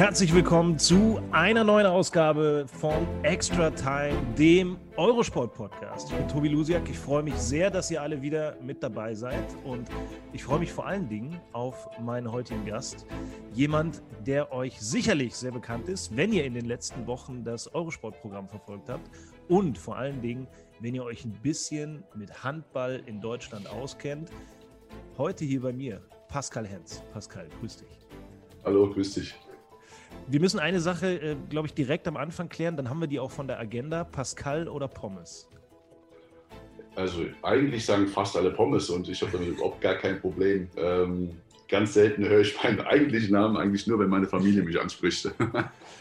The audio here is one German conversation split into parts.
Herzlich willkommen zu einer neuen Ausgabe von Extra Time, dem Eurosport-Podcast. Ich bin Tobi Lusiak. Ich freue mich sehr, dass ihr alle wieder mit dabei seid. Und ich freue mich vor allen Dingen auf meinen heutigen Gast. Jemand, der euch sicherlich sehr bekannt ist, wenn ihr in den letzten Wochen das Eurosport-Programm verfolgt habt. Und vor allen Dingen, wenn ihr euch ein bisschen mit Handball in Deutschland auskennt. Heute hier bei mir Pascal Hens. Pascal, grüß dich. Hallo, grüß dich. Wir müssen eine Sache, äh, glaube ich, direkt am Anfang klären, dann haben wir die auch von der Agenda. Pascal oder Pommes? Also eigentlich sagen fast alle Pommes und ich habe damit überhaupt gar kein Problem. Ähm, ganz selten höre ich meinen eigentlichen Namen eigentlich nur, wenn meine Familie mich anspricht.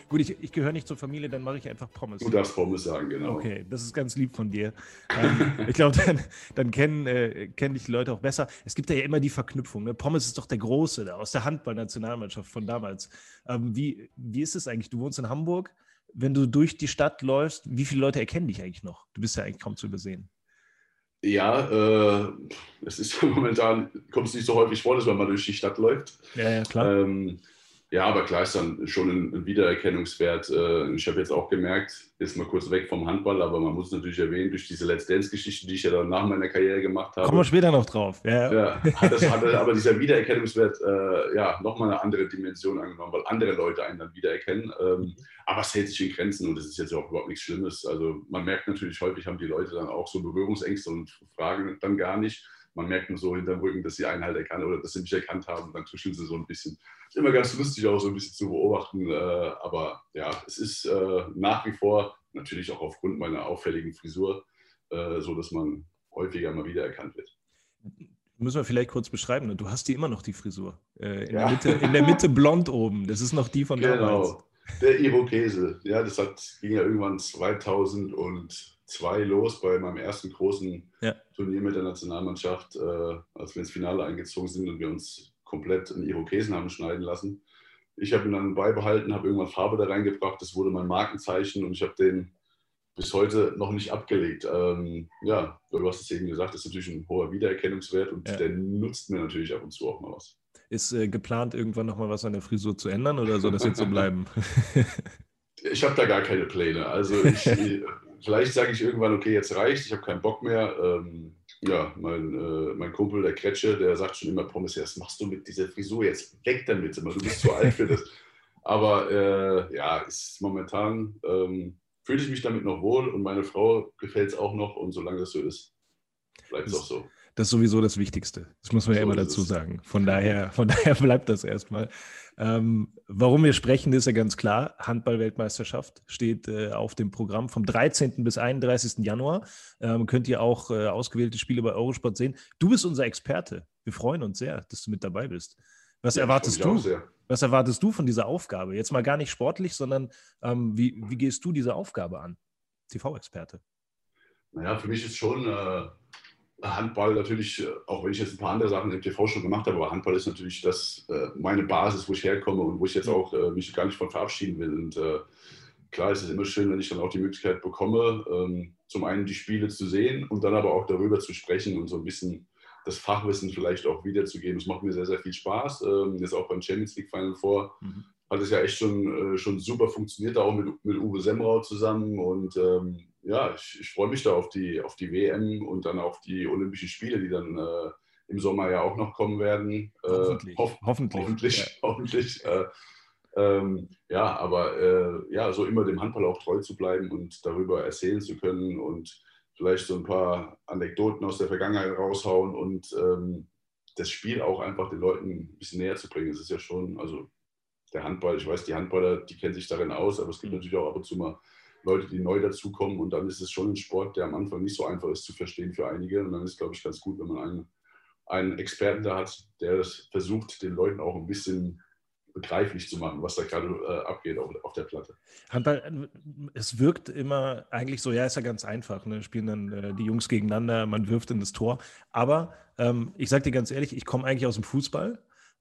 Gut, ich, ich gehöre nicht zur Familie, dann mache ich einfach Pommes. Du darfst Pommes sagen, genau. Okay, das ist ganz lieb von dir. ähm, ich glaube, dann, dann kennen, äh, kennen dich die Leute auch besser. Es gibt ja immer die Verknüpfung. Ne? Pommes ist doch der Große da, aus der Handballnationalmannschaft von damals. Ähm, wie, wie ist es eigentlich? Du wohnst in Hamburg. Wenn du durch die Stadt läufst, wie viele Leute erkennen dich eigentlich noch? Du bist ja eigentlich kaum zu übersehen. Ja, äh, es ist momentan, kommt es nicht so häufig vor, dass man mal durch die Stadt läuft. Ja, ja, klar. Ähm, ja, aber klar ist dann schon ein, Wiedererkennungswert. Äh, ich habe jetzt auch gemerkt, ist mal kurz weg vom Handball, aber man muss natürlich erwähnen, durch diese Let's Dance-Geschichte, die ich ja dann nach meiner Karriere gemacht habe. Kommen wir später noch drauf. Ja, ja hat, das, hat aber dieser Wiedererkennungswert äh, ja nochmal eine andere Dimension angenommen, weil andere Leute einen dann wiedererkennen. Ähm, aber es hält sich in Grenzen und es ist jetzt auch überhaupt nichts Schlimmes. Also man merkt natürlich, häufig haben die Leute dann auch so Berührungsängste und fragen dann gar nicht man merkt nur so hinterm Rücken, dass sie einen halt erkannt oder dass sie mich erkannt haben. Dann tuscheln sie so ein bisschen. Ist immer ganz lustig auch so ein bisschen zu beobachten. Äh, aber ja, es ist äh, nach wie vor natürlich auch aufgrund meiner auffälligen Frisur äh, so, dass man häufiger mal wieder erkannt wird. Müssen wir vielleicht kurz beschreiben. Ne? Du hast die immer noch die Frisur. Äh, in, ja. der Mitte, in der Mitte blond oben. Das ist noch die von genau. damals. Der Irokese. Ja, das hat, ging ja irgendwann 2000 und zwei los bei meinem ersten großen ja. Turnier mit der Nationalmannschaft, äh, als wir ins Finale eingezogen sind und wir uns komplett in Irokesen haben schneiden lassen. Ich habe ihn dann beibehalten, habe irgendwann Farbe da reingebracht, das wurde mein Markenzeichen und ich habe den bis heute noch nicht abgelegt. Ähm, ja, du hast es eben gesagt, das ist natürlich ein hoher Wiedererkennungswert und ja. der nutzt mir natürlich ab und zu auch mal was. Ist äh, geplant, irgendwann nochmal was an der Frisur zu ändern oder soll das jetzt so bleiben? ich habe da gar keine Pläne. Also ich, vielleicht sage ich irgendwann, okay, jetzt reicht, ich habe keinen Bock mehr. Ähm, ja, mein, äh, mein Kumpel, der Kretsche, der sagt schon immer, Pommes, was machst du mit dieser Frisur jetzt? Weg damit, du bist zu alt für das. Aber äh, ja, ist momentan ähm, fühle ich mich damit noch wohl und meine Frau gefällt es auch noch und solange das so ist, bleibt es auch so. Das ist sowieso das Wichtigste. Das muss man so ja immer dazu sagen. Von daher, von daher bleibt das erstmal. Ähm, warum wir sprechen, ist ja ganz klar. Handball-Weltmeisterschaft steht äh, auf dem Programm vom 13. bis 31. Januar. Ähm, könnt ihr auch äh, ausgewählte Spiele bei Eurosport sehen. Du bist unser Experte. Wir freuen uns sehr, dass du mit dabei bist. Was ja, erwartest du? Was erwartest du von dieser Aufgabe? Jetzt mal gar nicht sportlich, sondern ähm, wie, wie gehst du diese Aufgabe an? TV-Experte. Naja, für mich ist schon äh, Handball natürlich, äh, auch wenn ich jetzt ein paar andere Sachen im TV schon gemacht habe, aber Handball ist natürlich das, äh, meine Basis, wo ich herkomme und wo ich jetzt mhm. auch äh, mich gar nicht von verabschieden will. Und klar ist es immer schön, wenn ich dann auch die Möglichkeit bekomme, ähm, zum einen die Spiele zu sehen und dann aber auch darüber zu sprechen und so ein bisschen das Fachwissen vielleicht auch wiederzugeben. Das macht mir sehr, sehr viel Spaß. Ähm, jetzt auch beim Champions League Final vor mhm. hat es ja echt schon, schon super funktioniert, auch mit, mit Uwe Semrau zusammen und ähm, ja, ich, ich freue mich da auf die, auf die WM und dann auf die Olympischen Spiele, die dann äh, im Sommer ja auch noch kommen werden. Äh, hoffentlich. Hoff, hoffentlich. Hoffentlich. Ja. hoffentlich äh, ähm, ja, aber äh, ja, so immer dem Handball auch treu zu bleiben und darüber erzählen zu können und vielleicht so ein paar Anekdoten aus der Vergangenheit raushauen und ähm, das Spiel auch einfach den Leuten ein bisschen näher zu bringen. Es ist ja schon, also der Handball, ich weiß, die Handballer, die kennen sich darin aus, aber es gibt natürlich auch ab und zu mal Leute, die neu dazukommen. Und dann ist es schon ein Sport, der am Anfang nicht so einfach ist zu verstehen für einige. Und dann ist, glaube ich, ganz gut, wenn man einen, einen Experten da hat, der das versucht, den Leuten auch ein bisschen begreiflich zu machen, was da gerade äh, abgeht auf, auf, der Platte. Handball, es wirkt immer eigentlich so, ja, ist ja ganz einfach. Ne? Spielen dann äh, die Jungs gegeneinander, man wirft in das Tor. Aber ähm, ich sage dir ganz ehrlich, ich komme eigentlich aus dem Fußball.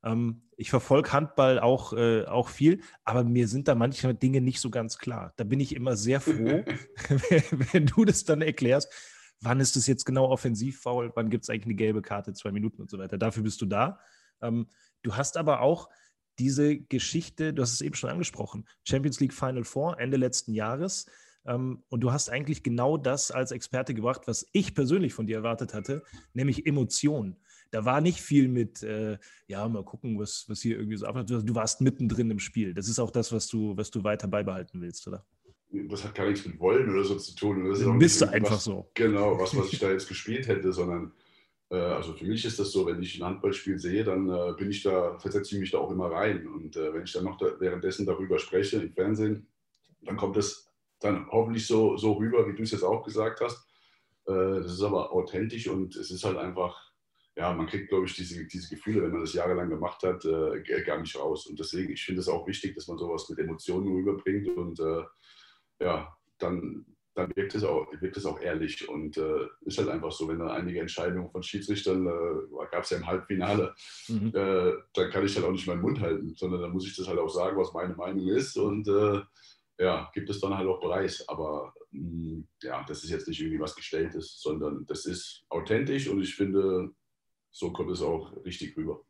Ähm, ich verfolge Handball auch, äh, auch viel, aber mir sind da manchmal Dinge nicht so ganz klar. Da bin ich immer sehr froh, wenn du das dann erklärst. Wann ist es jetzt genau offensiv faul? Wann gibt es eigentlich eine gelbe Karte, zwei Minuten und so weiter? Dafür bist du da. Ähm, du hast aber auch diese Geschichte, du hast es eben schon angesprochen, Champions League Final Four, Ende letzten Jahres. Ähm, und du hast eigentlich genau das als Experte gebracht, was ich persönlich von dir erwartet hatte, nämlich Emotionen. Da war nicht viel mit, äh, ja, mal gucken, was, was hier irgendwie so abläuft. Du warst mittendrin im Spiel. Das ist auch das, was du, was du weiter beibehalten willst, oder? Das hat gar nichts mit Wollen oder so zu tun. Das ist bist du einfach so. Genau, was, was ich da jetzt gespielt hätte, sondern äh, also für mich ist das so, wenn ich ein Handballspiel sehe, dann äh, bin ich da, versetze ich mich da auch immer rein. Und äh, wenn ich dann noch da, währenddessen darüber spreche im Fernsehen, dann kommt das dann hoffentlich so, so rüber, wie du es jetzt auch gesagt hast. Äh, das ist aber authentisch und es ist halt einfach ja, man kriegt, glaube ich, diese, diese Gefühle, wenn man das jahrelang gemacht hat, äh, gar nicht raus. Und deswegen, ich finde es auch wichtig, dass man sowas mit Emotionen rüberbringt und äh, ja, dann, dann wirkt, es auch, wirkt es auch ehrlich und äh, ist halt einfach so, wenn da einige Entscheidungen von Schiedsrichtern, äh, gab es ja im Halbfinale, mhm. Äh, dann kann ich halt auch nicht meinen Mund halten, sondern dann muss ich das halt auch sagen, was meine Meinung ist und äh, ja, gibt es dann halt auch Preis. Aber mh, mm, ja, das ist jetzt nicht irgendwie was Gestelltes, sondern das ist authentisch und ich finde, so kommt es auch richtig rüber.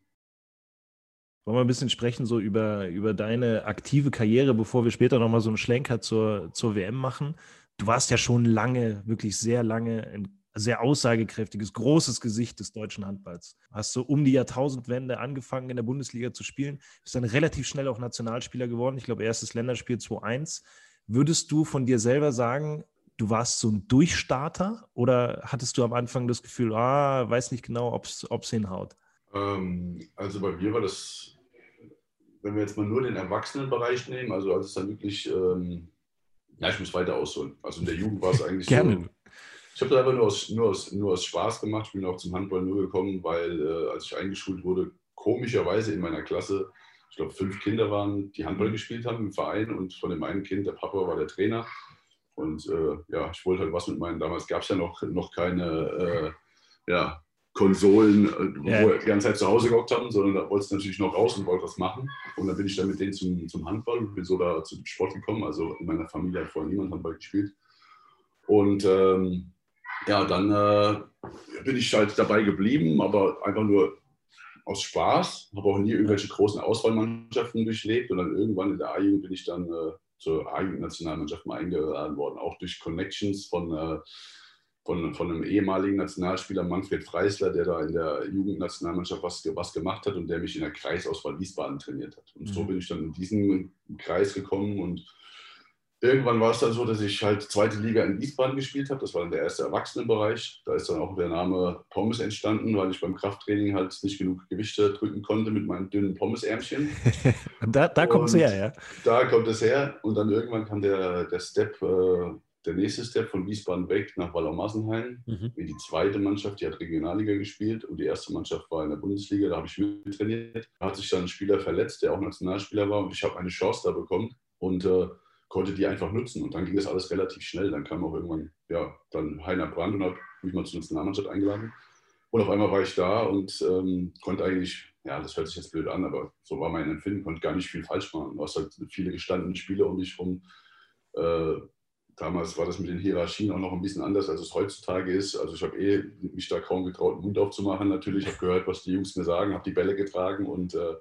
Wollen wir ein bisschen sprechen so über, über deine aktive Karriere, bevor wir später nochmal so einen Schlenker zur, zur WM machen. Du warst ja schon lange, wirklich sehr lange ein sehr aussagekräftiges, großes Gesicht des deutschen Handballs. Hast so um die Jahrtausendwende angefangen in der Bundesliga zu spielen, bist dann relativ schnell auch Nationalspieler geworden. Ich glaube, erstes Länderspiel 2-1. Würdest du von dir selber sagen, du warst so ein Durchstarter oder hattest du am Anfang das Gefühl, ah, weiß nicht genau, ob es hinhaut? Ähm, also bei mir war das, wenn wir jetzt mal nur den Erwachsenenbereich nehmen, also als es dann wirklich, ähm, ja, ich muss weiter ausholen. Also in der Jugend war es eigentlich Gerne. so. Ich habe das einfach nur aus, nur, aus, nur aus Spaß gemacht. Ich bin auch zum Handball nur gekommen, weil äh, als ich eingeschult wurde, komischerweise in meiner Klasse, ich glaube, fünf Kinder waren, die Handball gespielt haben im Verein und von dem einen Kind, der Papa war der Trainer. Und äh, ja, ich wollte halt was mit meinen, damals gab es ja noch, noch keine äh, ja, Konsolen, äh, ja. wo wir die ganze Zeit zu Hause gehockt haben, sondern da wollte ich natürlich noch raus und wollte was machen. Und dann bin ich dann mit denen zum, zum Handball und bin so da zum Sport gekommen. Also in meiner Familie hat vorher niemand Handball gespielt. Und ähm, ja, dann äh, bin ich halt dabei geblieben, aber einfach nur aus Spaß. Habe auch nie irgendwelche großen Auswahlmannschaften durchlebt. Und dann irgendwann in der A-Jugend bin ich dann äh, zur eigenen Nationalmannschaft mal eingeladen worden, auch durch Connections von, äh, von, von einem ehemaligen Nationalspieler Manfred Freisler, der da in der Jugendnationalmannschaft was, was gemacht hat und der mich in der Kreisauswahl Wiesbaden trainiert hat. Und mhm. so bin ich dann in diesen Kreis gekommen und irgendwann war es dann so, dass ich halt zweite Liga in Wiesbaden gespielt habe. Das war dann der erste Erwachsenenbereich. Da ist dann auch der Name Pommes entstanden, weil ich beim Krafttraining halt nicht genug Gewichte drücken konnte mit meinen dünnen Pommesärmchen. da da kommt es her, ja. Da kommt es her. Und dann irgendwann kam der, der Step, äh, der nächste Step von Wiesbaden weg nach Wallau-Massenheim mhm. in die zweite Mannschaft. Die hat Regionalliga gespielt und die erste Mannschaft war in der Bundesliga. Da habe ich mittrainiert. Da hat sich dann ein Spieler verletzt, der auch Nationalspieler war und ich habe eine Chance da bekommen. Und äh, konnte die einfach nutzen. Und dann ging das alles relativ schnell. Dann kam auch irgendwann, ja, dann Heiner Brandt und hat mich mal zur Nationalmannschaft eingeladen. Und auf einmal war ich da und ähm, konnte eigentlich, ja, das hört sich jetzt blöd an, aber so war mein Empfinden, konnte gar nicht viel falsch machen. Du hast halt viele gestandene Spieler um mich rum. Äh, damals war das mit den Hierarchien auch noch ein bisschen anders, als es heutzutage ist. Also ich habe eh mich da kaum getraut, den Mund aufzumachen. Natürlich habe gehört, was die Jungs mir sagen, habe die Bälle getragen und äh,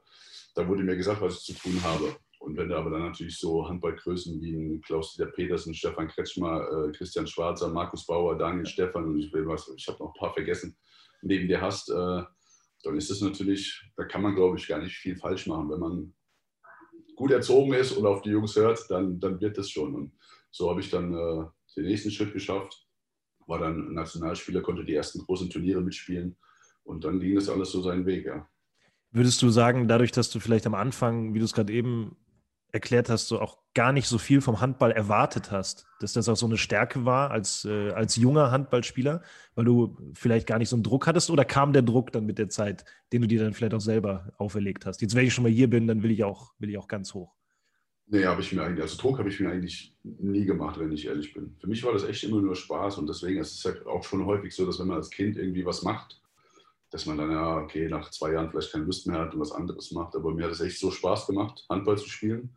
da wurde mir gesagt, was ich zu tun habe. Und wenn du aber dann natürlich so Handballgrößen wie Klaus-Dieter Petersen, Stefan Kretschmer, äh, Christian Schwarzer, Markus Bauer, Daniel Stefan und ich will was, ich habe noch ein paar vergessen, neben dir hast, äh, dann ist es natürlich, da kann man glaube ich gar nicht viel falsch machen. Wenn man gut erzogen ist und auf die Jungs hört, dann, dann wird das schon. Und so habe ich dann äh, den nächsten Schritt geschafft, war dann Nationalspieler, konnte die ersten großen Turniere mitspielen und dann ging das alles so seinen Weg, ja. Würdest du sagen, dadurch, dass du vielleicht am Anfang, wie du es gerade eben erklärt hast, du auch gar nicht so viel vom Handball erwartet hast, dass das auch so eine Stärke war als, äh, als junger Handballspieler, weil du vielleicht gar nicht so einen Druck hattest oder kam der Druck dann mit der Zeit, den du dir dann vielleicht auch selber auferlegt hast? Jetzt, wenn ich schon mal hier bin, dann will ich auch, will ich auch ganz hoch. Nee, habe ich mir eigentlich, also Druck habe ich mir eigentlich nie gemacht, wenn ich ehrlich bin. Für mich war das echt immer nur Spaß und deswegen ist es ja auch schon häufig so, dass wenn man als Kind irgendwie was macht, dass man dann ja, okay, nach zwei Jahren vielleicht keine Lust mehr hat und was anderes macht. Aber mir hat es echt so Spaß gemacht, Handball zu spielen,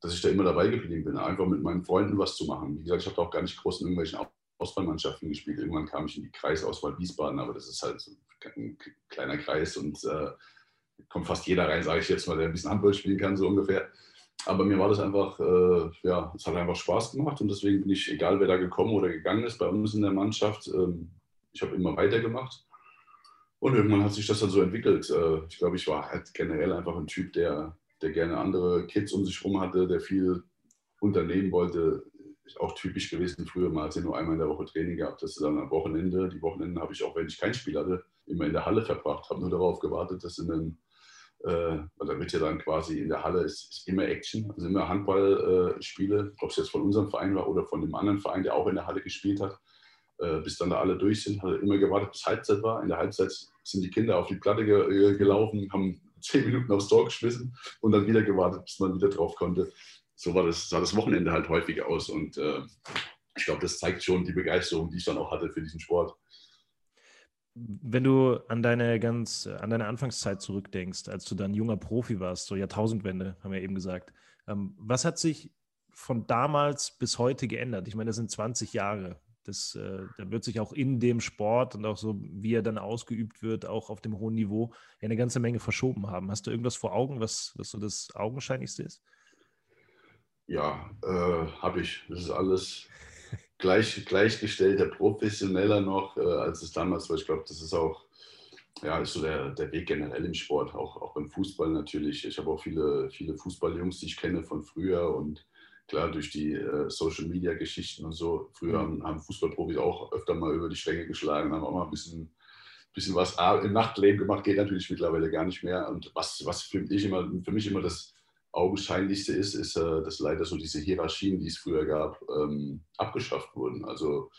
dass ich da immer dabei geblieben bin, einfach mit meinen Freunden was zu machen. Wie gesagt, ich habe auch gar nicht groß in irgendwelchen Auswahlmannschaften gespielt. Irgendwann kam ich in die Kreisauswahl Wiesbaden, aber das ist halt ein kleiner Kreis und äh, kommt fast jeder rein, sage ich jetzt mal, der ein bisschen Handball spielen kann, so ungefähr. Aber mir war das einfach, äh, ja, es hat einfach Spaß gemacht und deswegen bin ich, egal wer da gekommen oder gegangen ist, bei uns in der Mannschaft, ähm, ich habe immer weitergemacht. Und irgendwann hat sich das dann so entwickelt. Äh, ich glaube, ich war halt generell einfach ein Typ, der, der gerne andere Kids um sich herum hatte, der viel unternehmen wollte. Auch typisch gewesen früher. Man hat ja nur einmal in der Woche Training gehabt. Das ist dann am Wochenende. Die Wochenenden habe ich auch, wenn ich kein Spiel hatte, immer in der Halle verbracht. Habe nur darauf gewartet, dass in den äh, weil da wird ja dann quasi in der Halle ist, ist immer Action, also immer Handballspiele, äh, ob es jetzt von unserem Verein war oder von dem anderen Verein, der auch in der Halle gespielt hat. Äh, bis dann da alle durch sind, hat immer gewartet, bis Halbzeit war. In der Halbzeit sind die Kinder auf die Platte ge gelaufen, haben zehn Minuten aufs Tor geschmissen und dann wieder gewartet, bis man wieder drauf konnte. So war das, sah das Wochenende halt häufig aus und äh, ich glaube, das zeigt schon die Begeisterung, die ich dann auch hatte für diesen Sport. Wenn du an deine ganz, an deine Anfangszeit zurückdenkst, als du dann junger Profi warst, so Jahrtausendwende, haben wir eben gesagt, ähm, was hat sich von damals bis heute geändert? Ich meine, das sind 20 Jahre. Das, äh, da wird sich auch in dem Sport und auch so, wie er dann ausgeübt wird, auch auf dem hohen Niveau, eine ganze Menge verschoben haben. Hast du irgendwas vor Augen, was, was so das Augenscheinlichste ist? Ja, äh, habe ich. Das ist alles gleich, gleichgestellter, professioneller noch, äh, als es damals war. Ich glaube, das ist auch, ja, ist so der, der Weg generell im Sport, auch, auch beim Fußball natürlich. Ich habe auch viele, viele Fußballjungs, die ich kenne von früher und klar durch die äh, Social Media Geschichten und so. Früher haben, haben, Fußballprofis auch öfter mal über die Stränge geschlagen, haben auch mal ein bisschen, bisschen was im Nachtleben gemacht, geht natürlich mittlerweile gar nicht mehr. Und was, was für, mich immer, für mich immer das Augenscheinlichste ist, ist, äh, dass leider so diese Hierarchien, die es früher gab, ähm, abgeschafft wurden. Also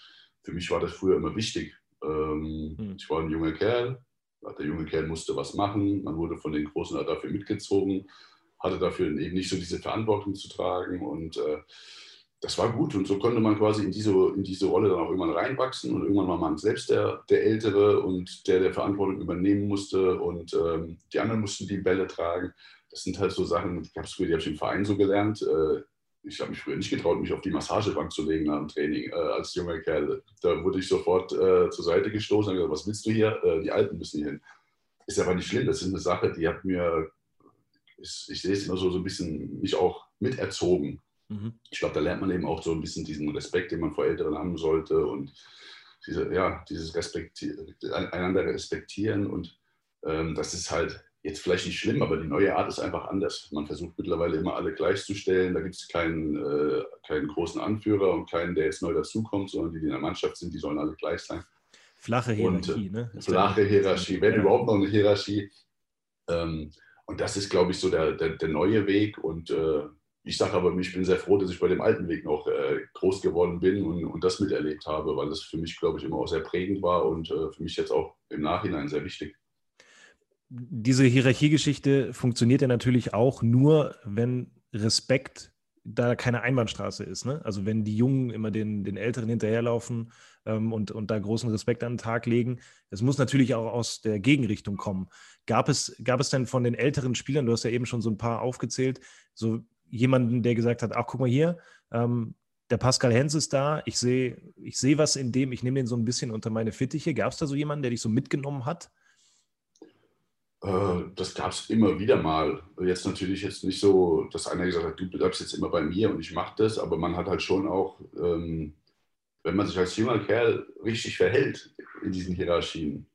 für mich war das früher immer wichtig. Ähm, mhm. Ich war ein junger Kerl, der junge Kerl musste was machen, man wurde von den Großen dafür mitgezogen, hatte dafür eben nicht so diese Verantwortung zu tragen und äh, das war gut und so konnte man quasi in diese, in diese Rolle dann auch irgendwann reinwachsen und irgendwann war man selbst der, der Ältere und der, der Verantwortung übernehmen musste und ähm, die anderen mussten die Bälle tragen das sind halt so Sachen, die habe ich im Verein so gelernt. Äh, ich habe mich früher nicht getraut, mich auf die Massagebank zu legen nach dem Training äh, als junger Kerl. Da wurde ich sofort äh, zur Seite gestoßen und gesagt, was willst du hier? Äh, die Alten müssen hier hin. Ist aber nicht schlimm, das ist eine Sache, die hat mir, ich, ich sehe es immer so, so ein bisschen mich auch miterzogen. Mhm. Ich glaube, da lernt man eben auch so ein bisschen diesen Respekt, den man vor Älteren haben sollte und diese, ja, dieses Respekti einander respektieren und ähm, das ist halt jetzt vielleicht nicht schlimm, aber die neue Art ist einfach anders. Man versucht mittlerweile immer alle gleichzustellen. Da gibt es keinen, äh, keinen großen Anführer und keinen, der jetzt neu dazukommt, sondern die, die in der Mannschaft sind, die sollen alle gleich sein. Flache Hierarchie, und, ne? Flache Hierarchie, wenn ja. überhaupt noch eine Hierarchie. Ähm, und das ist, glaube ich, so der, der, der neue Weg. Und äh, ich sage aber, ich bin sehr froh, dass ich bei dem alten Weg noch äh, groß geworden bin und, und das miterlebt habe, weil das für mich, glaube ich, immer auch sehr prägend war und äh, für mich jetzt auch im Nachhinein sehr wichtig diese Hierarchiegeschichte funktioniert ja natürlich auch nur, wenn Respekt da keine Einbahnstraße ist. Ne? Also wenn die Jungen immer den, den Älteren hinterherlaufen ähm, und, und da großen Respekt an den Tag legen. Es muss natürlich auch aus der Gegenrichtung kommen. Gab es, gab es denn von den älteren Spielern, du hast ja eben schon so ein paar aufgezählt, so jemanden, der gesagt hat, ach guck mal hier, ähm, der Pascal Hens ist da, ich sehe ich seh was in dem, ich nehme den so ein bisschen unter meine Fittiche. Gab es da so jemanden, der dich so mitgenommen hat? Äh, das gab es immer wieder mal. Jetzt natürlich jetzt nicht so, dass einer gesagt hat, du bleibst jetzt immer bei mir und ich mache das, aber man hat halt schon auch, ähm, wenn man sich als junger Kerl richtig verhält in diesen Hierarchien,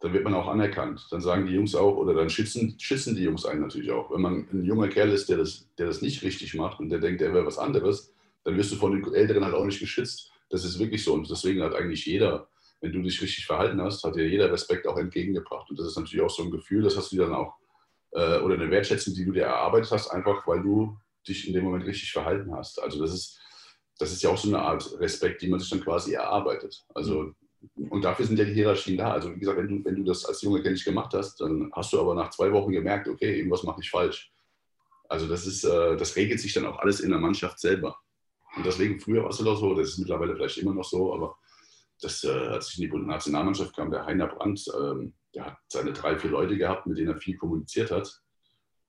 dann wird man auch anerkannt. Dann sagen die Jungs auch, oder dann schützen, schützen die Jungs einen natürlich auch. Wenn man ein junger Kerl ist, der das, der das nicht richtig macht und der denkt, er wäre was anderes, dann wirst du von den Älteren halt auch nicht geschützt. Das ist wirklich so. Und deswegen hat eigentlich jeder wenn du dich richtig verhalten hast, hat dir jeder Respekt auch entgegengebracht. Und das ist natürlich auch so ein Gefühl, das hast du dann auch, äh, oder eine Wertschätzung, die du dir erarbeitet hast, einfach weil du dich in dem Moment richtig verhalten hast. Also das ist, das ist ja auch so eine Art Respekt, die man sich dann quasi erarbeitet. Also und dafür sind ja die Hierarchien da. Also wie gesagt, wenn du, wenn du das als Junge nicht gemacht hast, dann hast du aber nach zwei Wochen gemerkt, okay, irgendwas mache ich falsch. Also das ist, äh, das regelt sich dann auch alles in der Mannschaft selber. Und deswegen früher war es halt auch so, das ist mittlerweile vielleicht immer noch so, aber das, äh, als ich in die Nationalmannschaft kam, der Heiner Brandt, ähm, der hat seine drei, vier Leute gehabt, mit denen er viel kommuniziert hat,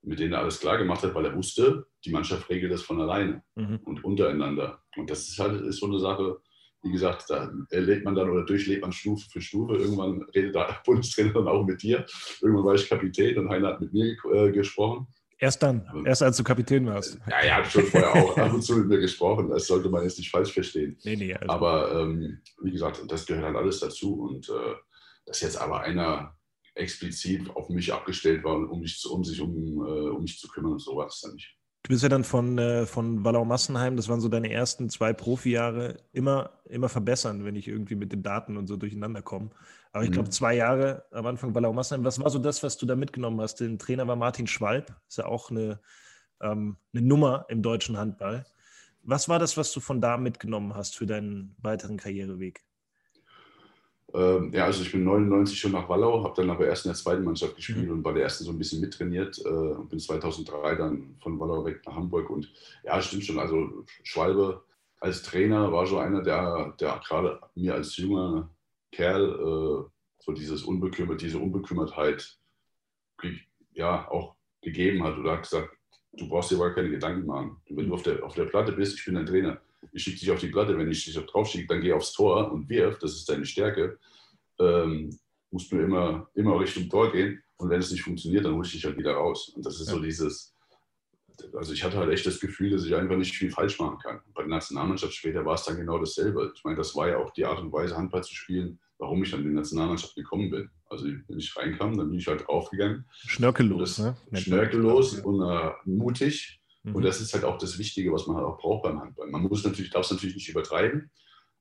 mit denen er alles klar gemacht hat, weil er wusste, die Mannschaft regelt das von alleine mhm. und untereinander. Und das ist halt ist so eine Sache, wie gesagt, da erlebt man dann oder durchlebt man Stufe für Stufe. Irgendwann redet der Bundestrainer dann auch mit dir. Irgendwann war ich Kapitän und Heiner hat mit mir äh, gesprochen. Erst dann, aber, erst als du Kapitän warst. Ja, hat schon vorher auch ab und zu mit mir gesprochen. Das sollte man jetzt nicht falsch verstehen. Nee, nee, also. Aber ähm, wie gesagt, das gehört halt alles dazu. Und äh, dass jetzt aber einer explizit auf mich abgestellt war, um, mich, um sich um, äh, um mich zu kümmern und so war das dann nicht. Du bist ja dann von, äh, von Wallau Massenheim, das waren so deine ersten zwei Profijahre, immer, immer verbessern, wenn ich irgendwie mit den Daten und so durcheinander komme. Aber ich glaube, mhm. zwei Jahre am Anfang Wallau Massenheim, was war so das, was du da mitgenommen hast? Der Trainer war Martin Schwalb, ist ja auch eine, ähm, eine Nummer im deutschen Handball. Was war das, was du von da mitgenommen hast für deinen weiteren Karriereweg? Ähm, ja, also ich bin 99 schon nach Wallau, habe dann aber erst in der zweiten Mannschaft gespielt mhm. und war der erste so ein bisschen mittrainiert äh, und bin 2003 dann von Wallau weg nach Hamburg. Und ja, stimmt schon, also Schwalbe als Trainer war schon einer, der, der gerade mir als junger Kerl äh, so dieses Unbekümmert, diese Unbekümmertheit ja, auch gegeben hat oder hat gesagt, du brauchst dir aber keine Gedanken machen. Wenn du auf der, auf der Platte bist, ich bin dein Trainer ich schicke dich auf die Platte, wenn ich dich drauf schicke, dann geh aufs Tor und wirf, das ist deine Stärke. Ähm, musst du immer, immer Richtung Tor gehen und wenn es nicht funktioniert, dann hole ich dich halt wieder raus. Und das ist ja. so dieses, also ich hatte halt echt das Gefühl, dass ich einfach nicht viel falsch machen kann. Bei der Nationalmannschaft später war es dann genau dasselbe. Ich meine, das war ja auch die Art und Weise, Handball zu spielen, warum ich dann in die Nationalmannschaft gekommen bin. Also wenn ich reinkam, dann bin ich halt draufgegangen. Schnörkellos, ne? Schnörkellos und äh, mutig Mhm. Und das ist halt auch das Wichtige, was man halt auch braucht beim Handball. Man muss natürlich, darf es natürlich nicht übertreiben,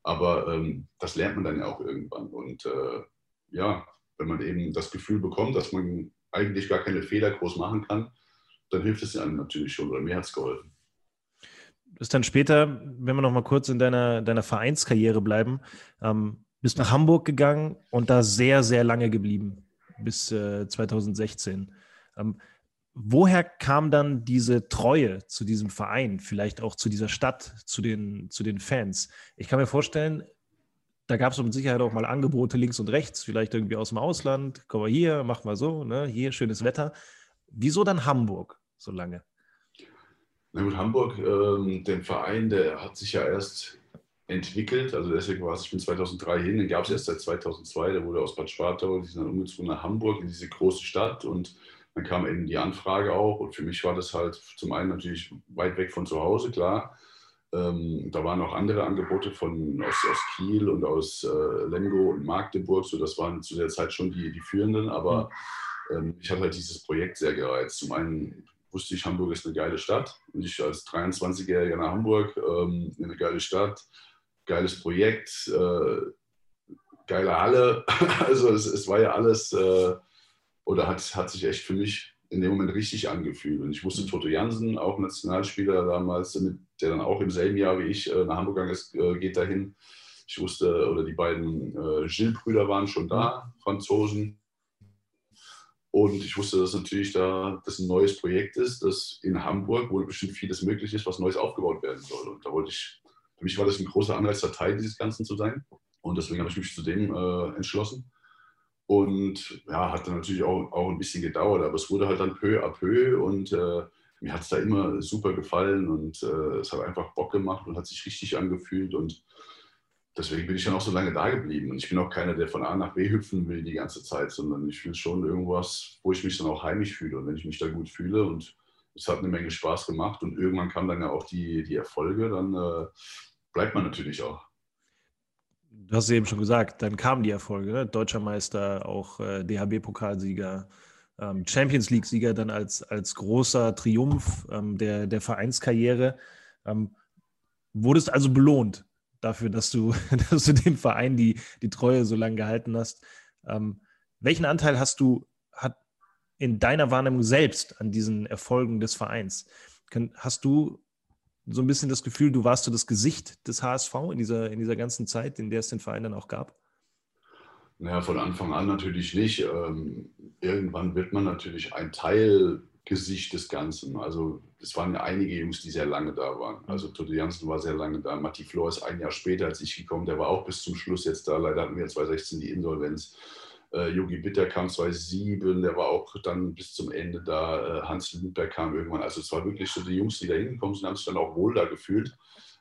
aber ähm, das lernt man dann ja auch irgendwann. Und äh, ja, wenn man eben das Gefühl bekommt, dass man eigentlich gar keine Fehler groß machen kann, dann hilft es einem natürlich schon oder mir hat es geholfen. Du bist dann später, wenn wir noch mal kurz in deiner, deiner Vereinskarriere bleiben, ähm, bist nach Hamburg gegangen und da sehr, sehr lange geblieben, bis äh, 2016. Ähm, woher kam dann diese Treue zu diesem Verein, vielleicht auch zu dieser Stadt, zu den, zu den Fans? Ich kann mir vorstellen, da gab es mit Sicherheit auch mal Angebote links und rechts, vielleicht irgendwie aus dem Ausland. Komm mal hier, mach mal so, ne? hier schönes Wetter. Wieso dann Hamburg so lange? Na gut, Hamburg, ähm, den Verein, der hat sich ja erst entwickelt. Also deswegen war es, ich bin 2003 hin, den gab es erst seit 2002. Der wurde aus Bad Schwartau, die sind dann umgezogen nach Hamburg in diese große Stadt und dann kam eben die Anfrage auch und für mich war das halt zum einen natürlich weit weg von zu Hause, klar. Ähm, da waren auch andere Angebote von, aus, aus Kiel und aus äh, Lemgo und Magdeburg, so das waren zu der Zeit schon die, die führenden, aber ähm, ich hatte halt dieses Projekt sehr gereizt. Zum einen wusste ich, Hamburg ist eine geile Stadt und ich als 23-Jähriger nach Hamburg, ähm, eine geile Stadt, geiles Projekt, äh, geile Halle, also es, es, war ja alles... Äh, oder hat, hat sich echt für mich in dem Moment richtig angefühlt. Und ich wusste, mhm. Toto Jansen, auch Nationalspieler damals, der dann auch im selben Jahr wie ich äh, nach Hamburg gegangen ist, äh, geht dahin. Ich wusste, oder die beiden äh, Gilles-Brüder waren schon da, mhm. Franzosen. Und ich wusste, dass natürlich da das ein neues Projekt ist, das in Hamburg, wo bestimmt vieles möglich ist, was Neues aufgebaut werden soll. Und da wollte ich, für mich war das ein großer Anreiz, Teil dieses Ganzen zu sein. Und deswegen habe ich mich zu dem äh, entschlossen. Und ja, hat dann natürlich auch, auch ein bisschen gedauert, aber es wurde halt dann peu à peu und äh, mir hat es da immer super gefallen und äh, es hat einfach Bock gemacht und hat sich richtig angefühlt und deswegen bin ich dann auch so lange da geblieben. Und ich bin auch keiner, der von A nach B hüpfen will die ganze Zeit, sondern ich will schon irgendwas, wo ich mich dann auch heimisch fühle. Und wenn ich mich da gut fühle und es hat eine Menge Spaß gemacht und irgendwann kamen dann ja auch die, die Erfolge, dann äh, bleibt man natürlich auch du hast es eben schon gesagt, dann kamen die Erfolge, ne? Deutscher Meister, auch äh, DHB-Pokalsieger, ähm, Champions League-Sieger dann als, als großer Triumph ähm, der, der Vereinskarriere. Ähm, wurdest also belohnt dafür, dass du, dass du dem Verein die, die Treue so lange gehalten hast. Ähm, welchen Anteil hast du hat in deiner Wahrnehmung selbst an diesen Erfolgen des Vereins? Hast du so ein bisschen das Gefühl, du warst so das Gesicht des HSV in dieser, in dieser ganzen Zeit, in der es den Verein dann auch gab? Naja, von Anfang an natürlich nicht. Ähm, irgendwann wird man natürlich ein Teilgesicht des Ganzen. Also es waren ja einige Jungs, die sehr lange da waren. Also Tote Jansen war sehr lange da. Matti Flor ist ein Jahr später als ich gekommen. Der war auch bis zum Schluss jetzt da. Leider hatten wir 2016 die Insolvenz. Äh, Yogi Bitter kam 2007, der war auch dann bis zum Ende da. Äh, Hans Lindberg kam irgendwann. Also es waren wirklich so die Jungs, die da hingekommen sind, haben sich dann auch wohl da gefühlt.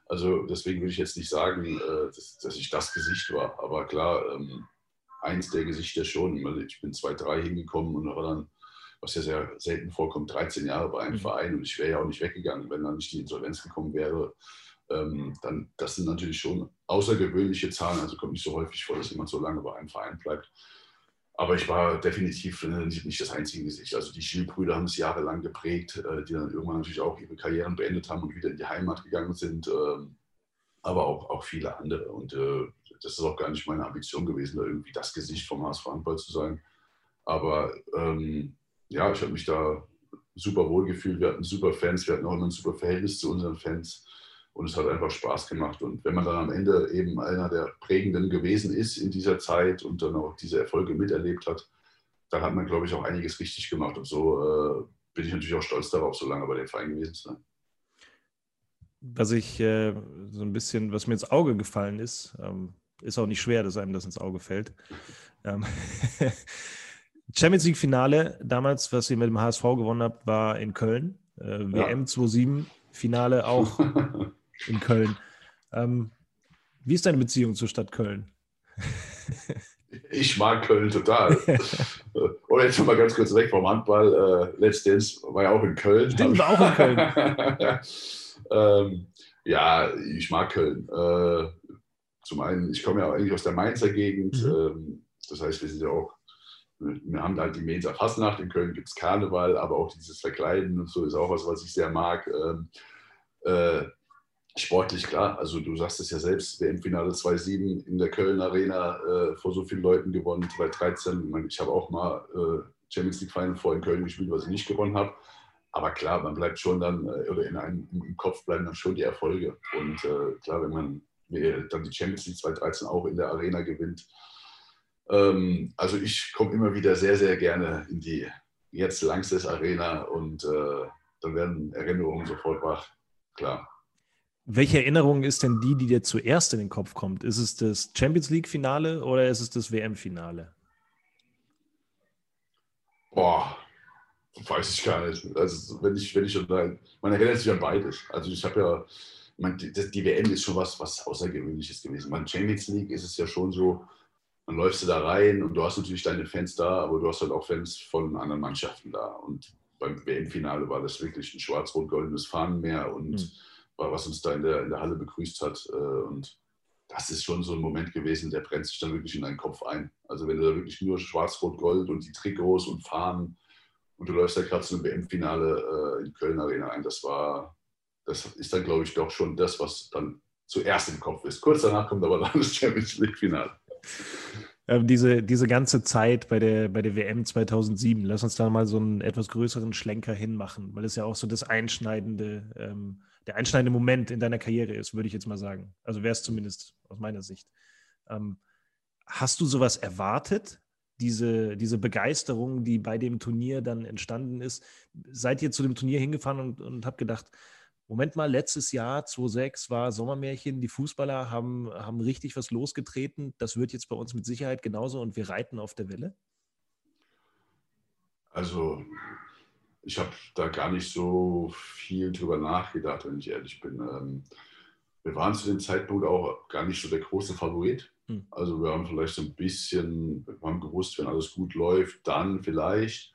Also deswegen würde ich jetzt nicht sagen, äh, dass, dass, ich das Gesicht war. Aber klar, ähm, eins der Gesichter schon. Ich bin 2-3 hingekommen und war dann, was ja sehr selten vorkommt, 13 Jahre bei einem mhm. Verein und ich wäre ja auch nicht weggegangen, wenn dann nicht die Insolvenz gekommen wäre. Ähm, dann, das sind natürlich schon außergewöhnliche Zahlen. Also kommt nicht so häufig vor, dass jemand so lange bei einem Verein bleibt. Aber ich war definitiv nicht das einzige Gesicht. Also die Schiel-Brüder haben es jahrelang geprägt, äh, die dann irgendwann natürlich auch ihre Karrieren beendet haben und wieder in die Heimat gegangen sind. Ähm, aber auch, auch viele andere. Und äh, das ist auch gar nicht meine Ambition gewesen, da irgendwie das Gesicht vom HSV Handball zu sein. Aber ähm, ja, ich habe mich da super wohl gefühlt. Wir hatten super Fans, wir hatten auch immer ein super Verhältnis zu unseren Fans. Und es hat einfach Spaß gemacht. Und wenn man dann am Ende eben einer der Prägenden gewesen ist in dieser Zeit und dann auch diese Erfolge miterlebt hat, dann hat man, glaube ich, auch einiges richtig gemacht. Und so äh, bin ich natürlich auch stolz darauf, so lange bei dem Verein gewesen zu sein. Was ich äh, so ein bisschen, was mir ins Auge gefallen ist, ähm, ist auch nicht schwer, dass einem das ins Auge fällt. Ähm, Champions League Finale, damals, was ihr mit dem HSV gewonnen habt, war in Köln. Äh, ja. WM 27 Finale auch in Köln. Ähm, wie ist deine Beziehung zur Stadt Köln? ich mag Köln total. Oder jetzt mal ganz kurz weg vom Handball. Äh, Let's Dance war ja auch in Köln. Stimmt, war auch in Köln. ähm, ja, ich mag Köln. Äh, zum einen, ich komme ja eigentlich aus der Mainzer Gegend. Mhm. Ähm, das heißt, wir sind ja auch, wir haben halt die Mainzer Fastnacht. In Köln gibt es Karneval, aber auch dieses Verkleiden und so ist auch was, was ich sehr mag. Ähm, äh, sportlich klar, also du sagst es ja selbst, WM-Finale 2-7 in der Köln Arena äh, vor so vielen Leuten gewonnen, 2013. Ich, ich habe auch mal äh, Champions League Final vor in Köln gespielt, was ich nicht gewonnen habe. Aber klar, man bleibt schon dann, äh, oder in einem, im Kopf bleiben dann schon die Erfolge. Und äh, klar, wenn man dann die Champions League 2013 auch in der Arena gewinnt. Ähm, also ich komme immer wieder sehr, sehr gerne in die jetzt Langstes Arena und äh, dann werden Erinnerungen sofort wach. Klar. Welche Erinnerung ist denn die, die dir zuerst in den Kopf kommt? Ist es das Champions League-Finale oder ist es das WM-Finale? Boah, weiß ich gar nicht. Also wenn ich, wenn ich schon man erinnert sich an beides. Also ich habe ja, man, die, die, WM ist schon was, was Außergewöhnliches gewesen. Man Champions League ist es ja schon so, man läufst du da rein und du hast natürlich deine Fans da, aber du hast halt auch Fans von anderen Mannschaften da. Und beim WM-Finale war das wirklich ein schwarz-rot-goldenes Fahnenmeer und mhm was uns da in der, in der Halle begrüßt hat. Äh, und das ist schon so ein Moment gewesen, der brennt sich dann wirklich in deinen Kopf ein. Also wenn du da wirklich nur Schwarz-Rot-Gold und die Trikots und Fahnen und du läufst da gerade zum WM-Finale äh, in Köln Arena ein, das war, das ist dann glaube ich doch schon das, was dann zuerst im Kopf ist. Kurz danach kommt aber dann das Champions League-Finale. Ähm, diese, diese ganze Zeit bei der, bei der WM 2007, lass uns da mal so einen etwas größeren Schlenker hinmachen, weil es ja auch so das einschneidende ähm, der einschneidende Moment in deiner Karriere ist, würde ich jetzt mal sagen. Also wäre es zumindest aus meiner Sicht. Ähm, hast du sowas erwartet? Diese, diese Begeisterung, die bei dem Turnier dann entstanden ist. Seid ihr zu dem Turnier hingefahren und, und habt gedacht, Moment mal, letztes Jahr, 2006, war Sommermärchen, die Fußballer haben, haben richtig was losgetreten. Das wird jetzt bei uns mit Sicherheit genauso und wir reiten auf der Welle? Also ich habe da gar nicht so viel drüber nachgedacht, wenn ich ehrlich bin. Ähm, wir waren zu dem Zeitpunkt auch gar nicht so der große Favorit. Hm. Also wir haben vielleicht so ein bisschen, wir haben gewusst, wenn alles gut läuft, dann vielleicht.